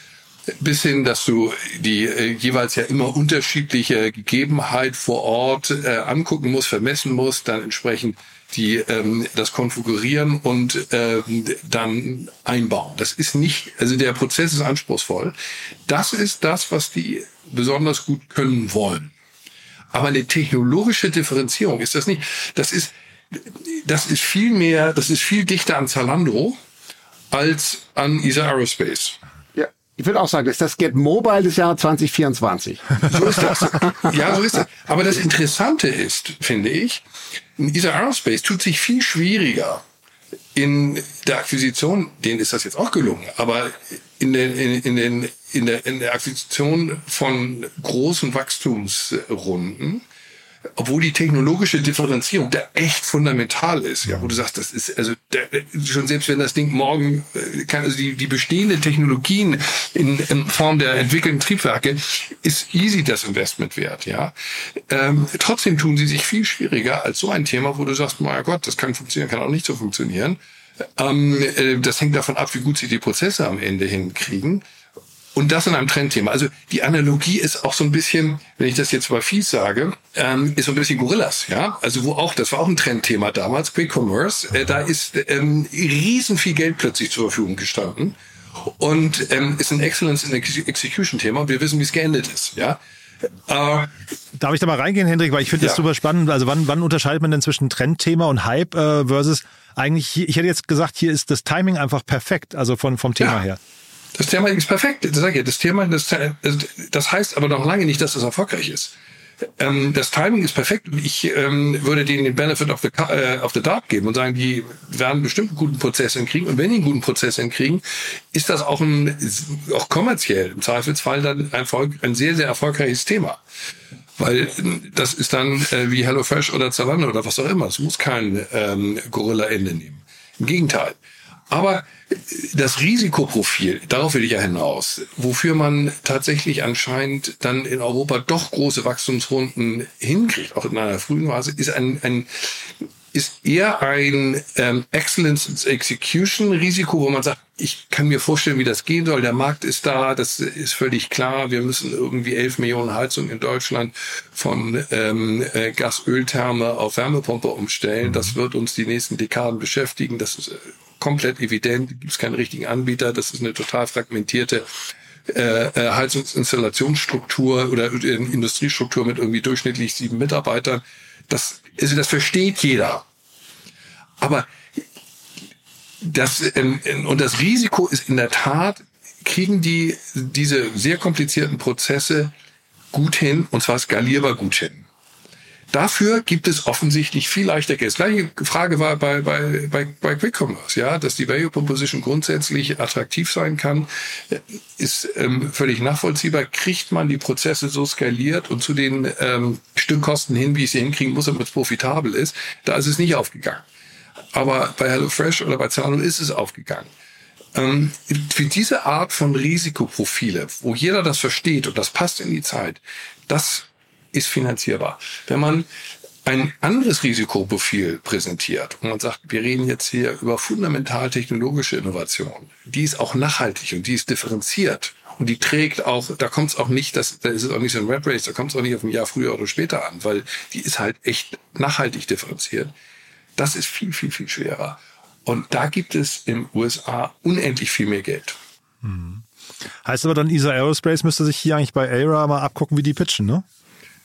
bis hin, dass du die äh, jeweils ja immer unterschiedliche Gegebenheit vor Ort äh, angucken musst, vermessen musst, dann entsprechend die ähm, das konfigurieren und ähm, dann einbauen. Das ist nicht, also der Prozess ist anspruchsvoll. Das ist das, was die besonders gut können wollen. Aber eine technologische Differenzierung ist das nicht. Das ist, das ist viel mehr, das ist viel dichter an Zalando als an ESA Aerospace. Ja, ich würde auch sagen, das ist das Get Mobile des Jahres 2024. So ist das. ja, so ist das. Aber das Interessante ist, finde ich, ESA Aerospace tut sich viel schwieriger in der Akquisition, denen ist das jetzt auch gelungen, aber in, den, in, den, in, der, in der Akquisition von großen Wachstumsrunden obwohl die technologische Differenzierung da echt fundamental ist, ja, wo du sagst, das ist also der, schon selbst wenn das Ding morgen äh, kann, also die, die bestehenden Technologien in, in Form der entwickelten Triebwerke ist easy das Investment wert, ja. Ähm, trotzdem tun sie sich viel schwieriger als so ein Thema, wo du sagst, mein Gott, das kann funktionieren, kann auch nicht so funktionieren. Ähm, äh, das hängt davon ab, wie gut sie die Prozesse am Ende hinkriegen. Und das in einem Trendthema. Also die Analogie ist auch so ein bisschen, wenn ich das jetzt mal fies sage, ähm, ist so ein bisschen Gorillas, ja. Also wo auch, das war auch ein Trendthema damals, Quick Commerce. Äh, da ist ähm, riesen viel Geld plötzlich zur Verfügung gestanden und ähm, ist ein Excellence in Execution Thema. Und wir wissen, wie es geendet ist, ja. Äh, Darf ich da mal reingehen, Hendrik? Weil ich finde ja. das super spannend. Also wann, wann unterscheidet man denn zwischen Trendthema und Hype äh, versus eigentlich, ich hätte jetzt gesagt, hier ist das Timing einfach perfekt, also von, vom Thema ja. her. Das Thema ist perfekt. Das ich. Das Thema, das, das heißt aber noch lange nicht, dass es erfolgreich ist. Ähm, das Timing ist perfekt ich ähm, würde denen den Benefit of the, äh, of the Doubt geben und sagen, die werden bestimmt einen guten Prozess hinkriegen und wenn die einen guten Prozess hinkriegen, ist das auch ein, auch kommerziell im Zweifelsfall dann ein, ein sehr, sehr erfolgreiches Thema. Weil das ist dann äh, wie HelloFresh oder Zalando oder was auch immer. Es muss kein ähm, Gorilla-Ende nehmen. Im Gegenteil. Aber das Risikoprofil, darauf will ich ja hinaus, wofür man tatsächlich anscheinend dann in Europa doch große Wachstumsrunden hinkriegt, auch in einer frühen Phase, ist ein, ein ist eher ein ähm, Excellence Execution Risiko, wo man sagt, ich kann mir vorstellen, wie das gehen soll. Der Markt ist da, das ist völlig klar. Wir müssen irgendwie 11 Millionen Heizungen in Deutschland von ähm, äh, Gasöltherme auf Wärmepumpe umstellen. Das wird uns die nächsten Dekaden beschäftigen. Das ist äh, komplett evident, gibt es keinen richtigen Anbieter, das ist eine total fragmentierte äh, äh Heizungsinstallationsstruktur oder äh, Industriestruktur mit irgendwie durchschnittlich sieben Mitarbeitern. Das, also das versteht jeder. Aber das, ähm, und das Risiko ist in der Tat, kriegen die diese sehr komplizierten Prozesse gut hin, und zwar skalierbar gut hin. Dafür gibt es offensichtlich viel leichter Geld. Gleiche Frage war bei, bei, bei, bei Quick Commerce, ja, dass die Value Proposition grundsätzlich attraktiv sein kann, ist ähm, völlig nachvollziehbar. Kriegt man die Prozesse so skaliert und zu den ähm, Stückkosten hin, wie ich sie hinkriegen muss, damit es profitabel ist, da ist es nicht aufgegangen. Aber bei HelloFresh oder bei Zalando ist es aufgegangen. Ähm, für diese Art von Risikoprofile, wo jeder das versteht und das passt in die Zeit, das ist finanzierbar. Wenn man ein anderes Risikoprofil präsentiert und man sagt, wir reden jetzt hier über fundamental technologische Innovation, die ist auch nachhaltig und die ist differenziert und die trägt auch, da kommt es auch nicht, das, da ist es auch nicht so ein Red Race, da kommt es auch nicht auf ein Jahr früher oder später an, weil die ist halt echt nachhaltig differenziert. Das ist viel, viel, viel schwerer. Und da gibt es in USA unendlich viel mehr Geld. Hm. Heißt aber dann, ESA Aerospace müsste sich hier eigentlich bei ARA mal abgucken, wie die pitchen, ne?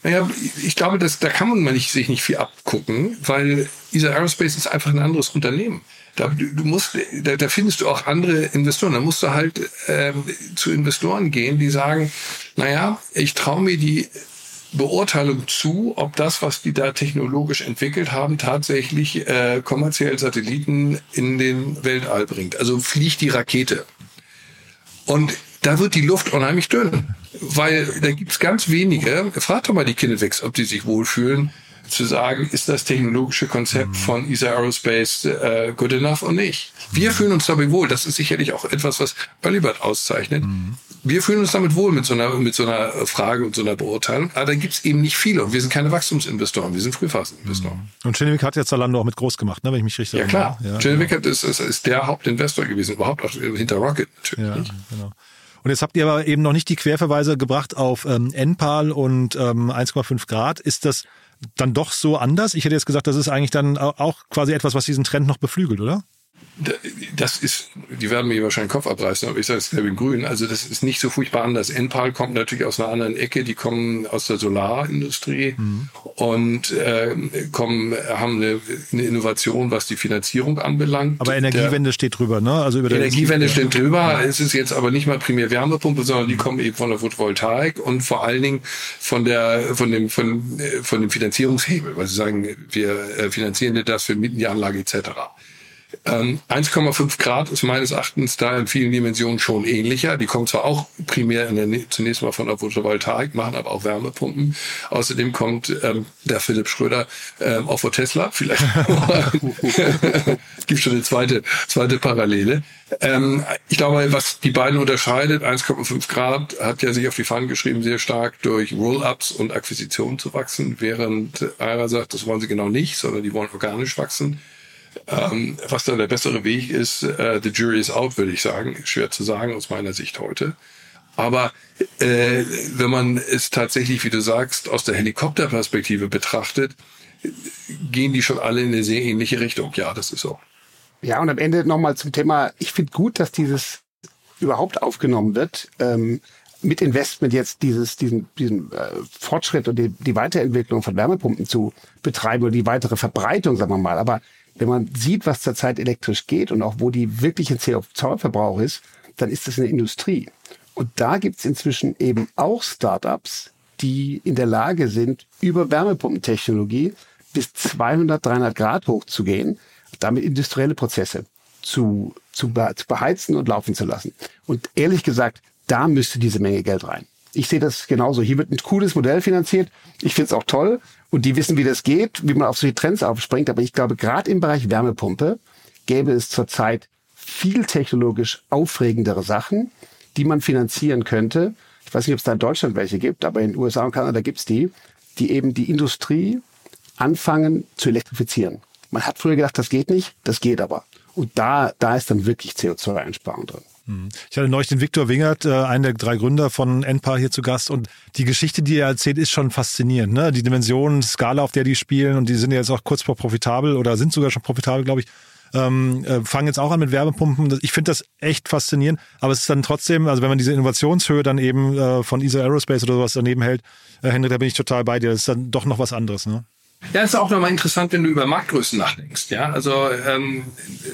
Naja, ich glaube, dass, da kann man nicht, sich nicht viel abgucken, weil ESA Aerospace ist einfach ein anderes Unternehmen. Da, du musst, da, da findest du auch andere Investoren. Da musst du halt ähm, zu Investoren gehen, die sagen, naja, ich traue mir die Beurteilung zu, ob das, was die da technologisch entwickelt haben, tatsächlich äh, kommerziell Satelliten in den Weltall bringt. Also fliegt die Rakete. Und da wird die Luft unheimlich dünn. Weil da gibt's ganz wenige, frag doch mal die Kinetics, ob die sich wohlfühlen, zu sagen, ist das technologische Konzept mhm. von ESA Aerospace äh, good enough oder nicht. Wir mhm. fühlen uns dabei wohl. Das ist sicherlich auch etwas, was Earlybird auszeichnet. Mhm. Wir fühlen uns damit wohl mit so einer, mit so einer Frage und so einer Beurteilung. Aber da gibt's eben nicht viele. Und wir sind keine Wachstumsinvestoren. Wir sind Frühphaseninvestoren. Mhm. Und Chinevik hat ja Zalando auch mit groß gemacht, ne, wenn ich mich richtig erinnere. Ja, klar. Ja, Chinevik genau. ist, ist, ist der Hauptinvestor gewesen. Überhaupt auch hinter Rocket natürlich. Ja, genau. Und jetzt habt ihr aber eben noch nicht die Querverweise gebracht auf ähm, NPAL und ähm, 1,5 Grad. Ist das dann doch so anders? Ich hätte jetzt gesagt, das ist eigentlich dann auch quasi etwas, was diesen Trend noch beflügelt, oder? Das ist, die werden mir wahrscheinlich den Kopf abreißen, aber ich sage es glaube in grün. Also das ist nicht so furchtbar anders. Enpal kommt natürlich aus einer anderen Ecke, die kommen aus der Solarindustrie mhm. und äh, kommen, haben eine, eine, Innovation, was die Finanzierung anbelangt. Aber Energiewende der, steht drüber, ne? Also über der Energiewende steht drüber. Ja. Es ist jetzt aber nicht mal primär Wärmepumpe, sondern die kommen eben von der Photovoltaik und vor allen Dingen von der, von dem, von, von dem Finanzierungshebel, weil sie sagen, wir äh, finanzieren das, wir mieten die Anlage etc. Ähm, 1,5 Grad ist meines Erachtens da in vielen Dimensionen schon ähnlicher. Die kommen zwar auch primär in der, zunächst mal von der Photovoltaik, machen aber auch Wärmepumpen. Außerdem kommt ähm, der Philipp Schröder ähm, auch vor Tesla. Vielleicht gibt schon eine zweite, zweite Parallele. Ähm, ich glaube, was die beiden unterscheidet, 1,5 Grad hat ja sich auf die Fahnen geschrieben, sehr stark durch Roll-ups und Akquisitionen zu wachsen, während Aira sagt, das wollen sie genau nicht, sondern die wollen organisch wachsen. Ähm, was dann der bessere Weg ist, äh, the jury is out, würde ich sagen. Schwer zu sagen aus meiner Sicht heute. Aber äh, wenn man es tatsächlich, wie du sagst, aus der Helikopterperspektive betrachtet, gehen die schon alle in eine sehr ähnliche Richtung. Ja, das ist so. Ja, und am Ende nochmal zum Thema, ich finde gut, dass dieses überhaupt aufgenommen wird. Ähm, mit Investment jetzt dieses, diesen, diesen äh, Fortschritt und die, die Weiterentwicklung von Wärmepumpen zu betreiben oder die weitere Verbreitung, sagen wir mal. Aber wenn man sieht, was zurzeit elektrisch geht und auch wo die wirkliche CO2-Verbrauch ist, dann ist das eine Industrie. Und da gibt's inzwischen eben auch Startups, die in der Lage sind, über Wärmepumpentechnologie bis 200, 300 Grad hochzugehen, damit industrielle Prozesse zu, zu, zu beheizen und laufen zu lassen. Und ehrlich gesagt, da müsste diese Menge Geld rein. Ich sehe das genauso. Hier wird ein cooles Modell finanziert. Ich finde es auch toll. Und die wissen, wie das geht, wie man auf solche Trends aufspringt. Aber ich glaube, gerade im Bereich Wärmepumpe gäbe es zurzeit viel technologisch aufregendere Sachen, die man finanzieren könnte. Ich weiß nicht, ob es da in Deutschland welche gibt, aber in den USA und Kanada gibt es die, die eben die Industrie anfangen zu elektrifizieren. Man hat früher gedacht, das geht nicht, das geht aber. Und da, da ist dann wirklich CO2-Einsparung drin. Mhm. Ich hatte neulich den Viktor Wingert, äh, einen der drei Gründer von Enpa hier zu Gast und die Geschichte, die er erzählt, ist schon faszinierend. Ne? Die Dimension, Skala, auf der die spielen und die sind jetzt auch kurz vor profitabel oder sind sogar schon profitabel, glaube ich. Ähm, äh, fangen jetzt auch an mit Wärmepumpen. Ich finde das echt faszinierend, aber es ist dann trotzdem, also wenn man diese Innovationshöhe dann eben äh, von ESA Aerospace oder sowas daneben hält, äh, Henrik, da bin ich total bei dir. Das ist dann doch noch was anderes. Ne? Ja, ist auch nochmal interessant, wenn du über Marktgrößen nachdenkst. Ja, also ähm,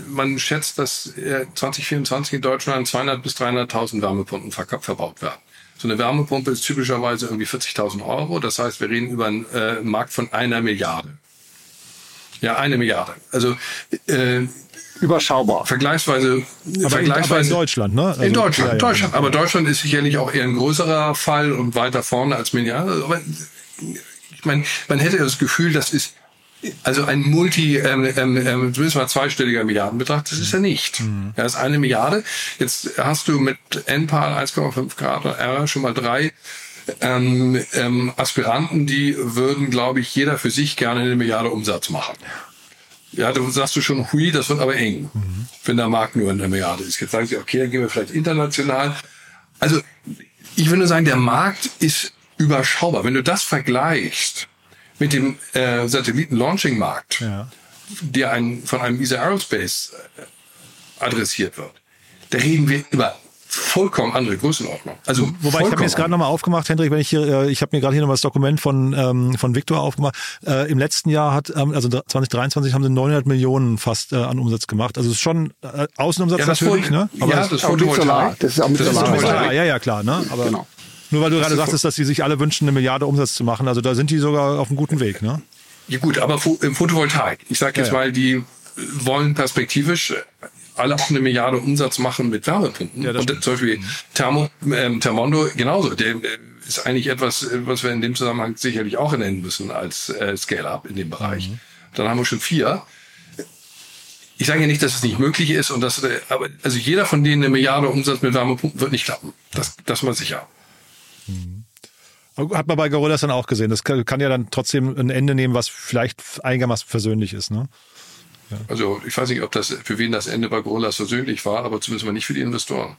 man schätzt, dass äh, 2024 in Deutschland 200 bis 300.000 Wärmepumpen ver verbaut werden. So eine Wärmepumpe ist typischerweise irgendwie 40.000 Euro. Das heißt, wir reden über einen äh, Markt von einer Milliarde. Ja, eine Milliarde. Also äh, überschaubar. Vergleichsweise, aber vergleichsweise in, in Deutschland, ne? Also, in Deutschland, ja, ja. Deutschland. Aber Deutschland ist sicherlich auch eher ein größerer Fall und weiter vorne als Milliarde. Aber ich meine, man hätte das Gefühl, das ist also ein Multi, ähm, ähm, ähm zumindest mal zweistelliger Milliardenbetrag, das ist er nicht. Mhm. Ja, das ist eine Milliarde. Jetzt hast du mit NPAL 1,5 Grad und R schon mal drei ähm, ähm, Aspiranten, die würden, glaube ich, jeder für sich gerne eine Milliarde Umsatz machen. Ja, du sagst du schon, hui, das wird aber eng, mhm. wenn der Markt nur eine Milliarde ist. Jetzt sagen sie, okay, dann gehen wir vielleicht international. Also ich würde nur sagen, der Markt ist überschaubar. Wenn du das vergleichst mit dem äh, Satelliten-Launching-Markt, ja. der ein, von einem ESA Aerospace äh, adressiert wird, da reden wir über vollkommen andere Größenordnung. Also wobei ich habe mir jetzt gerade nochmal aufgemacht, Hendrik, wenn ich hier, äh, ich habe mir gerade hier nochmal das Dokument von ähm, von Victor aufgemacht. Äh, Im letzten Jahr hat, ähm, also 2023 haben sie 900 Millionen fast äh, an Umsatz gemacht. Also es ist schon äh, Außenumsatz ja, natürlich, ne? Aber ja, das, das ist Photovoltaik. Das ist auch mit Solar. Ja, ja, klar, ne? Aber genau. Nur weil du gerade sagtest, dass sie sich alle wünschen, eine Milliarde Umsatz zu machen. Also da sind die sogar auf einem guten Weg, ne? Ja gut, aber im Photovoltaik. Ich sage jetzt ja, ja. mal, die wollen perspektivisch alle auch eine Milliarde Umsatz machen mit Wärmepumpen. Ja, und zum Beispiel Thermo, ähm, Thermondo genauso. Der äh, ist eigentlich etwas, was wir in dem Zusammenhang sicherlich auch nennen müssen als äh, Scale-Up in dem Bereich. Mhm. Dann haben wir schon vier. Ich sage ja nicht, dass es nicht möglich ist und dass, äh, aber also jeder von denen eine Milliarde Umsatz mit Wärmepumpen wird nicht klappen. Das, das mal sicher. Mhm. Hat man bei Gorillas dann auch gesehen. Das kann, kann, ja dann trotzdem ein Ende nehmen, was vielleicht einigermaßen versöhnlich ist, ne? Ja. Also ich weiß nicht, ob das für wen das Ende bei Gorillas versöhnlich war, aber zumindest mal nicht für die Investoren.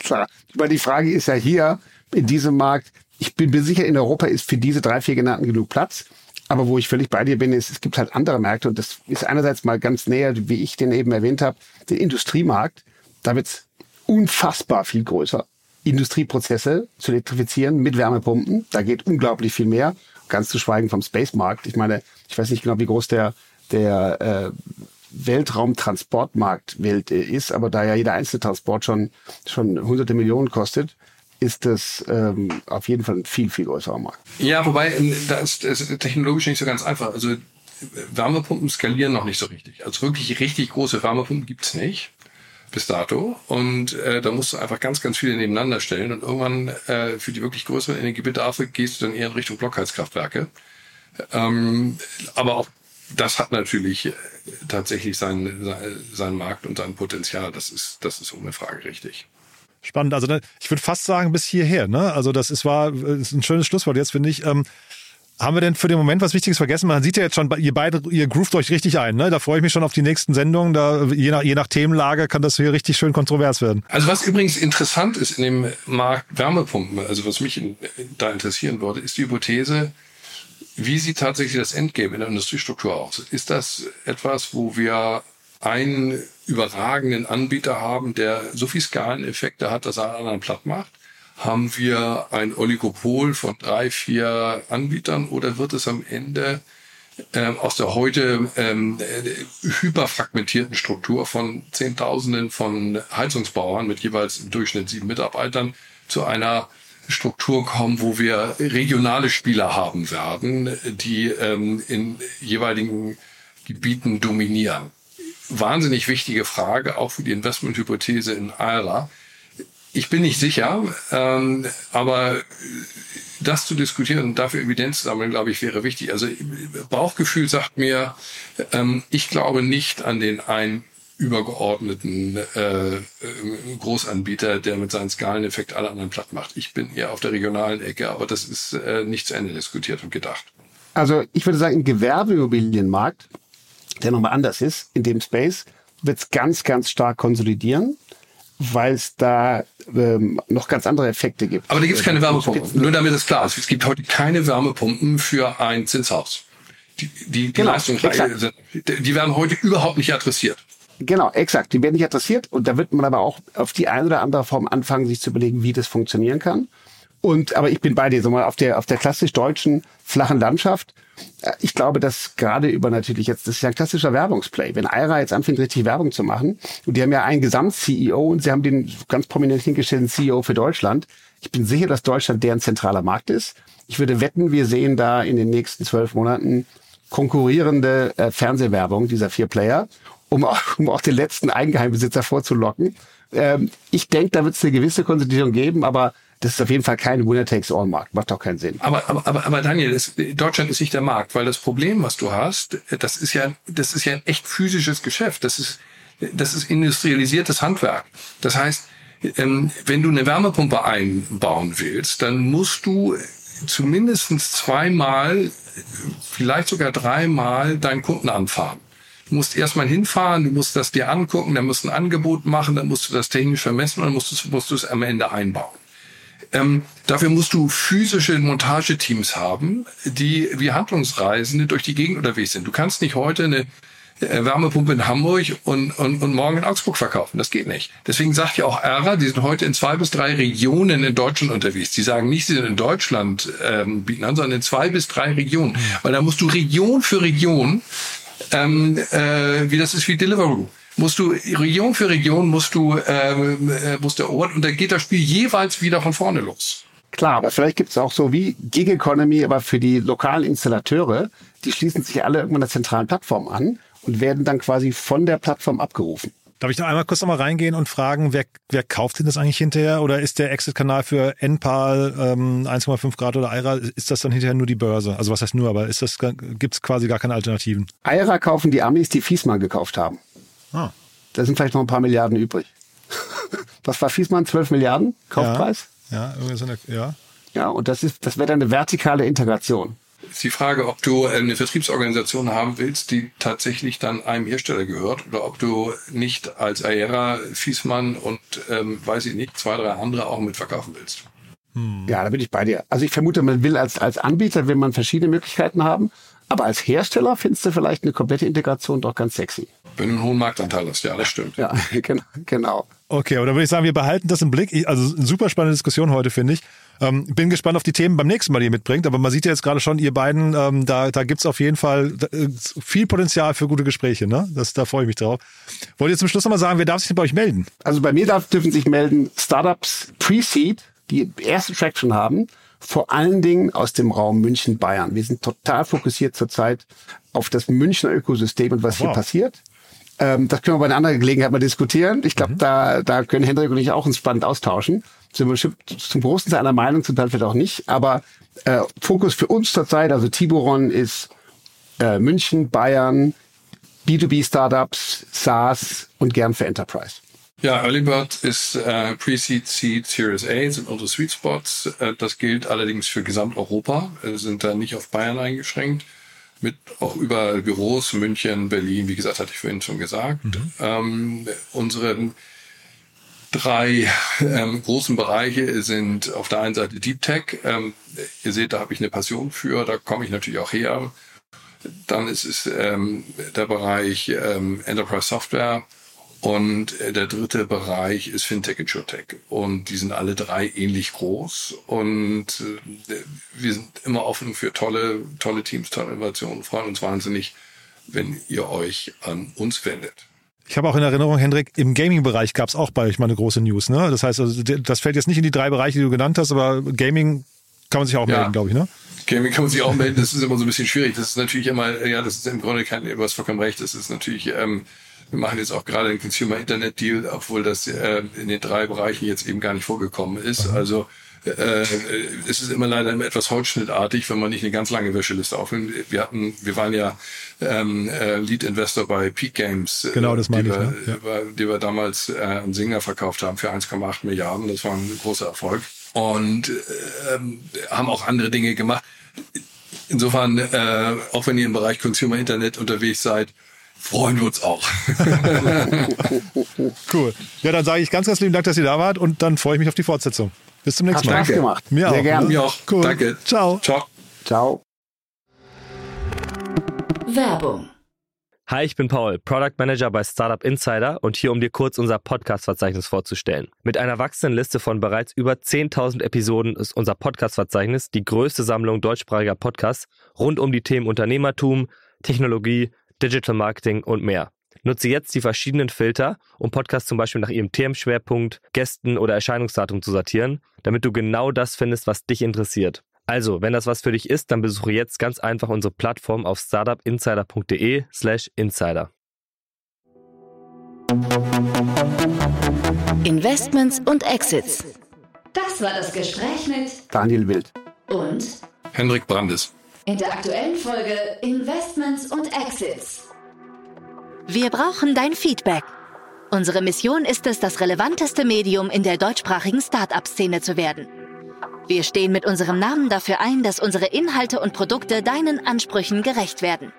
Klar. Aber die Frage ist ja hier in diesem Markt, ich bin mir sicher, in Europa ist für diese drei, vier genannten genug Platz. Aber wo ich völlig bei dir bin, ist, es gibt halt andere Märkte und das ist einerseits mal ganz näher, wie ich den eben erwähnt habe, den Industriemarkt. Da wird's unfassbar viel größer. Industrieprozesse zu elektrifizieren mit Wärmepumpen, da geht unglaublich viel mehr. Ganz zu schweigen vom Space-Markt. Ich meine, ich weiß nicht genau, wie groß der, der äh, Weltraumtransportmarkt Welt ist, aber da ja jeder einzelne Transport schon, schon hunderte Millionen kostet, ist das ähm, auf jeden Fall ein viel, viel größerer Markt. Ja, wobei, das ist technologisch nicht so ganz einfach. Also Wärmepumpen skalieren noch nicht so richtig. Also wirklich richtig große Wärmepumpen gibt's nicht bis dato. Und äh, da musst du einfach ganz, ganz viele nebeneinander stellen. Und irgendwann äh, für die wirklich größeren Energiebedarfe gehst du dann eher in Richtung Blockheizkraftwerke. Ähm, aber auch das hat natürlich äh, tatsächlich seinen, seinen Markt und sein Potenzial. Das ist, das ist ohne Frage richtig. Spannend. Also ich würde fast sagen, bis hierher. Ne? Also das ist, war ist ein schönes Schlusswort jetzt, finde ich. Ähm, haben wir denn für den Moment was Wichtiges vergessen? Man sieht ja jetzt schon, ihr beide, ihr groovt euch richtig ein. Ne? Da freue ich mich schon auf die nächsten Sendungen. Da, je, nach, je nach Themenlage kann das hier richtig schön kontrovers werden. Also was übrigens interessant ist in dem Markt Wärmepumpen, also was mich in, da interessieren würde, ist die Hypothese, wie sieht tatsächlich das Endgame in der Industriestruktur aus? Ist das etwas, wo wir einen überragenden Anbieter haben, der so viel Skaleneffekte hat, dass er einen anderen platt macht? Haben wir ein Oligopol von drei, vier Anbietern oder wird es am Ende ähm, aus der heute ähm, hyperfragmentierten Struktur von Zehntausenden von Heizungsbauern mit jeweils im Durchschnitt sieben Mitarbeitern zu einer Struktur kommen, wo wir regionale Spieler haben werden, die ähm, in jeweiligen Gebieten dominieren. Wahnsinnig wichtige Frage, auch für die Investmenthypothese in AIRA. Ich bin nicht sicher, ähm, aber das zu diskutieren und dafür Evidenz sammeln, glaube ich, wäre wichtig. Also Bauchgefühl sagt mir, ähm, ich glaube nicht an den einen übergeordneten äh, Großanbieter, der mit seinem Skaleneffekt alle anderen platt macht. Ich bin eher auf der regionalen Ecke, aber das ist äh, nicht zu Ende diskutiert und gedacht. Also ich würde sagen, im Gewerbeimmobilienmarkt, der nochmal anders ist, in dem Space, wird es ganz, ganz stark konsolidieren weil es da ähm, noch ganz andere Effekte gibt. Aber da gibt es keine Wärmepumpen. Nur damit es klar ist. Es gibt heute keine Wärmepumpen für ein Zinshaus. Die, die, die genau, Leistung, die werden heute überhaupt nicht adressiert. Genau, exakt. Die werden nicht adressiert und da wird man aber auch auf die eine oder andere Form anfangen, sich zu überlegen, wie das funktionieren kann. Und aber ich bin bei dir, so mal auf der auf der klassisch deutschen flachen Landschaft. Äh, ich glaube, dass gerade über natürlich jetzt, das ist ja ein klassischer Werbungsplay. Wenn Aira jetzt anfängt, richtig Werbung zu machen, und die haben ja einen Gesamt-CEO und sie haben den ganz prominent hingestellten CEO für Deutschland. Ich bin sicher, dass Deutschland deren zentraler Markt ist. Ich würde wetten, wir sehen da in den nächsten zwölf Monaten konkurrierende äh, Fernsehwerbung dieser vier Player, um auch, um auch den letzten Eigengeheimbesitzer vorzulocken. Ähm, ich denke, da wird es eine gewisse Konsolidierung geben, aber das ist auf jeden Fall kein Winner-Takes-All-Markt. Macht doch keinen Sinn. Aber, aber, aber, aber Daniel, das, Deutschland ist nicht der Markt, weil das Problem, was du hast, das ist ja, das ist ja ein echt physisches Geschäft. Das ist, das ist industrialisiertes Handwerk. Das heißt, ähm, wenn du eine Wärmepumpe einbauen willst, dann musst du zumindest zweimal, vielleicht sogar dreimal deinen Kunden anfahren. Du musst erstmal hinfahren, du musst das dir angucken, dann musst du ein Angebot machen, dann musst du das technisch vermessen und dann musst du, musst du es am Ende einbauen. Ähm, dafür musst du physische Montageteams haben, die wie Handlungsreisende durch die Gegend unterwegs sind. Du kannst nicht heute eine äh, Wärmepumpe in Hamburg und, und, und morgen in Augsburg verkaufen. Das geht nicht. Deswegen sagt ja auch ERA, die sind heute in zwei bis drei Regionen in Deutschland unterwegs. Die sagen nicht, sie sind in Deutschland ähm, bieten an, sondern in zwei bis drei Regionen. Weil da musst du Region für Region, ähm, äh, wie das ist wie Deliveroo musst du Region für Region musst du ähm, äh, musst du erobern und dann geht das Spiel jeweils wieder von vorne los. Klar, aber vielleicht gibt es auch so wie Gig Economy, aber für die lokalen Installateure, die schließen sich alle irgendwann einer zentralen Plattform an und werden dann quasi von der Plattform abgerufen. Darf ich noch einmal kurz nochmal reingehen und fragen, wer, wer kauft denn das eigentlich hinterher? Oder ist der Exit-Kanal für NPAL ähm, 1,5 Grad oder IRA, ist das dann hinterher nur die Börse? Also was heißt nur, aber ist das gibt es quasi gar keine Alternativen? IRA kaufen die Amis, die Fiesmann gekauft haben. Ah. Da sind vielleicht noch ein paar Milliarden übrig. Was war Fiesmann? 12 Milliarden Kaufpreis? Ja, ja, irgendwie so eine, ja. Ja, und das ist, das wäre dann eine vertikale Integration. ist die Frage, ob du eine Vertriebsorganisation haben willst, die tatsächlich dann einem Hersteller gehört oder ob du nicht als Aera, Fiesmann und ähm, weiß ich nicht, zwei, drei andere auch mitverkaufen willst. Ja, da bin ich bei dir. Also ich vermute, man will als, als Anbieter, will man verschiedene Möglichkeiten haben. Aber als Hersteller findest du vielleicht eine komplette Integration doch ganz sexy. Wenn du einen hohen Marktanteil hast, ja, das stimmt. Ja, genau. genau. Okay, oder würde ich sagen, wir behalten das im Blick. Ich, also eine super spannende Diskussion heute, finde ich. Ähm, bin gespannt auf die Themen beim nächsten Mal, die ihr mitbringt. Aber man sieht ja jetzt gerade schon, ihr beiden, ähm, da, da gibt's auf jeden Fall äh, viel Potenzial für gute Gespräche. Ne? Das, da freue ich mich drauf. Wollt ihr zum Schluss nochmal sagen, wer darf sich denn bei euch melden? Also bei mir darf, dürfen sich melden Startups Pre-Seed, die erste Traction haben, vor allen Dingen aus dem Raum München, Bayern. Wir sind total fokussiert zurzeit auf das Münchner Ökosystem und was Wow. hier passiert. Ähm, das können wir bei einer anderen Gelegenheit mal diskutieren. Ich glaube, da, da können Hendrik und ich auch uns spannend austauschen. Sind wir bestimmt zum großen Teil einer Meinung, zum Teil vielleicht auch nicht. Aber äh, Fokus für uns zurzeit, also Tiburon ist äh, München, Bayern, B2B-Startups, SaaS und gern für Enterprise. Ja, Early Bird ist äh, Pre-Seed, Seed, Series A sind unsere Sweet Spots. Äh, das gilt allerdings für Gesamteuropa. Wir sind da nicht auf Bayern eingeschränkt. Mit auch über Büros, München, Berlin, wie gesagt, hatte ich vorhin schon gesagt. Ähm, unsere drei ähm, großen Bereiche sind auf der einen Seite Deep Tech. Ähm, ihr seht, da habe ich eine Passion für, da komme ich natürlich auch her. Dann ist es ähm, der Bereich ähm, Enterprise Software und äh, der dritte Bereich ist Fintech und SureTech. Und die sind alle drei ähnlich groß und äh, wir sind immer offen für tolle, tolle Teams, tolle Innovationen, freuen uns wahnsinnig, wenn ihr euch an uns wendet. Ich habe auch in Erinnerung, Hendrik, im Gaming-Bereich gab's auch bei euch mal eine große News. Ne? Das heißt, also, das fällt jetzt nicht in die drei Bereiche, die du genannt hast, aber Gaming kann man sich auch Ja. melden, glaube ich. Ne? Gaming kann man sich auch melden, das ist immer so ein bisschen schwierig. Das ist natürlich immer, ja, das ist im Grunde kein, du hast vollkommen recht, das ist natürlich, ähm, wir machen jetzt auch gerade einen Consumer Internet Deal, obwohl das äh, in den drei Bereichen jetzt eben gar nicht vorgekommen ist. Also äh, es ist immer leider etwas holzschnittartig, wenn man nicht eine ganz lange Wäscheliste aufnimmt. Wir hatten, wir waren ja ähm, äh, Lead Investor bei Peak Games, äh, Genau, das meine die, ich, wir, ne? Ja. über, die wir damals äh, an Singer verkauft haben für 1,8 Milliarden. Das war ein großer Erfolg. Und ähm, haben auch andere Dinge gemacht. Insofern, äh, auch wenn ihr im Bereich Consumer Internet unterwegs seid, freuen wir uns auch. Cool. Ja, dann sage ich ganz, ganz lieben Dank, dass ihr da wart und dann freue ich mich auf die Fortsetzung. Bis zum nächsten Hat Mal. Spaß gemacht. Mir Sehr auch, gerne. ne? Mir auch. Cool. Danke. Ciao. Ciao. Ciao. Werbung. Hi, ich bin Paul, Product Manager bei Startup Insider und hier, um dir kurz unser Podcast-Verzeichnis vorzustellen. Mit einer wachsenden Liste von bereits über 10.000 Episoden ist unser Podcast-Verzeichnis die größte Sammlung deutschsprachiger Podcasts rund um die Themen Unternehmertum, Technologie, Digital Marketing und mehr. Nutze jetzt die verschiedenen Filter, um Podcasts zum Beispiel nach ihrem Themenschwerpunkt, Gästen oder Erscheinungsdatum zu sortieren, damit du genau das findest, was dich interessiert. Also, wenn das was für dich ist, dann besuche jetzt ganz einfach unsere Plattform auf startupinsider.de slash insider. Investments und Exits. Das war das Gespräch mit Daniel Wild. und Hendrik Brandes. In der aktuellen Folge Investments und Exits. Wir brauchen dein Feedback. Unsere Mission ist es, das relevanteste Medium in der deutschsprachigen Start-up-Szene zu werden. Wir stehen mit unserem Namen dafür ein, dass unsere Inhalte und Produkte deinen Ansprüchen gerecht werden.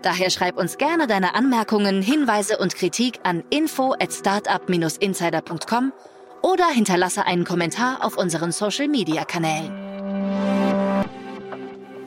Daher schreib uns gerne deine Anmerkungen, Hinweise und Kritik an info at startup-insider.com oder hinterlasse einen Kommentar auf unseren Social-Media-Kanälen.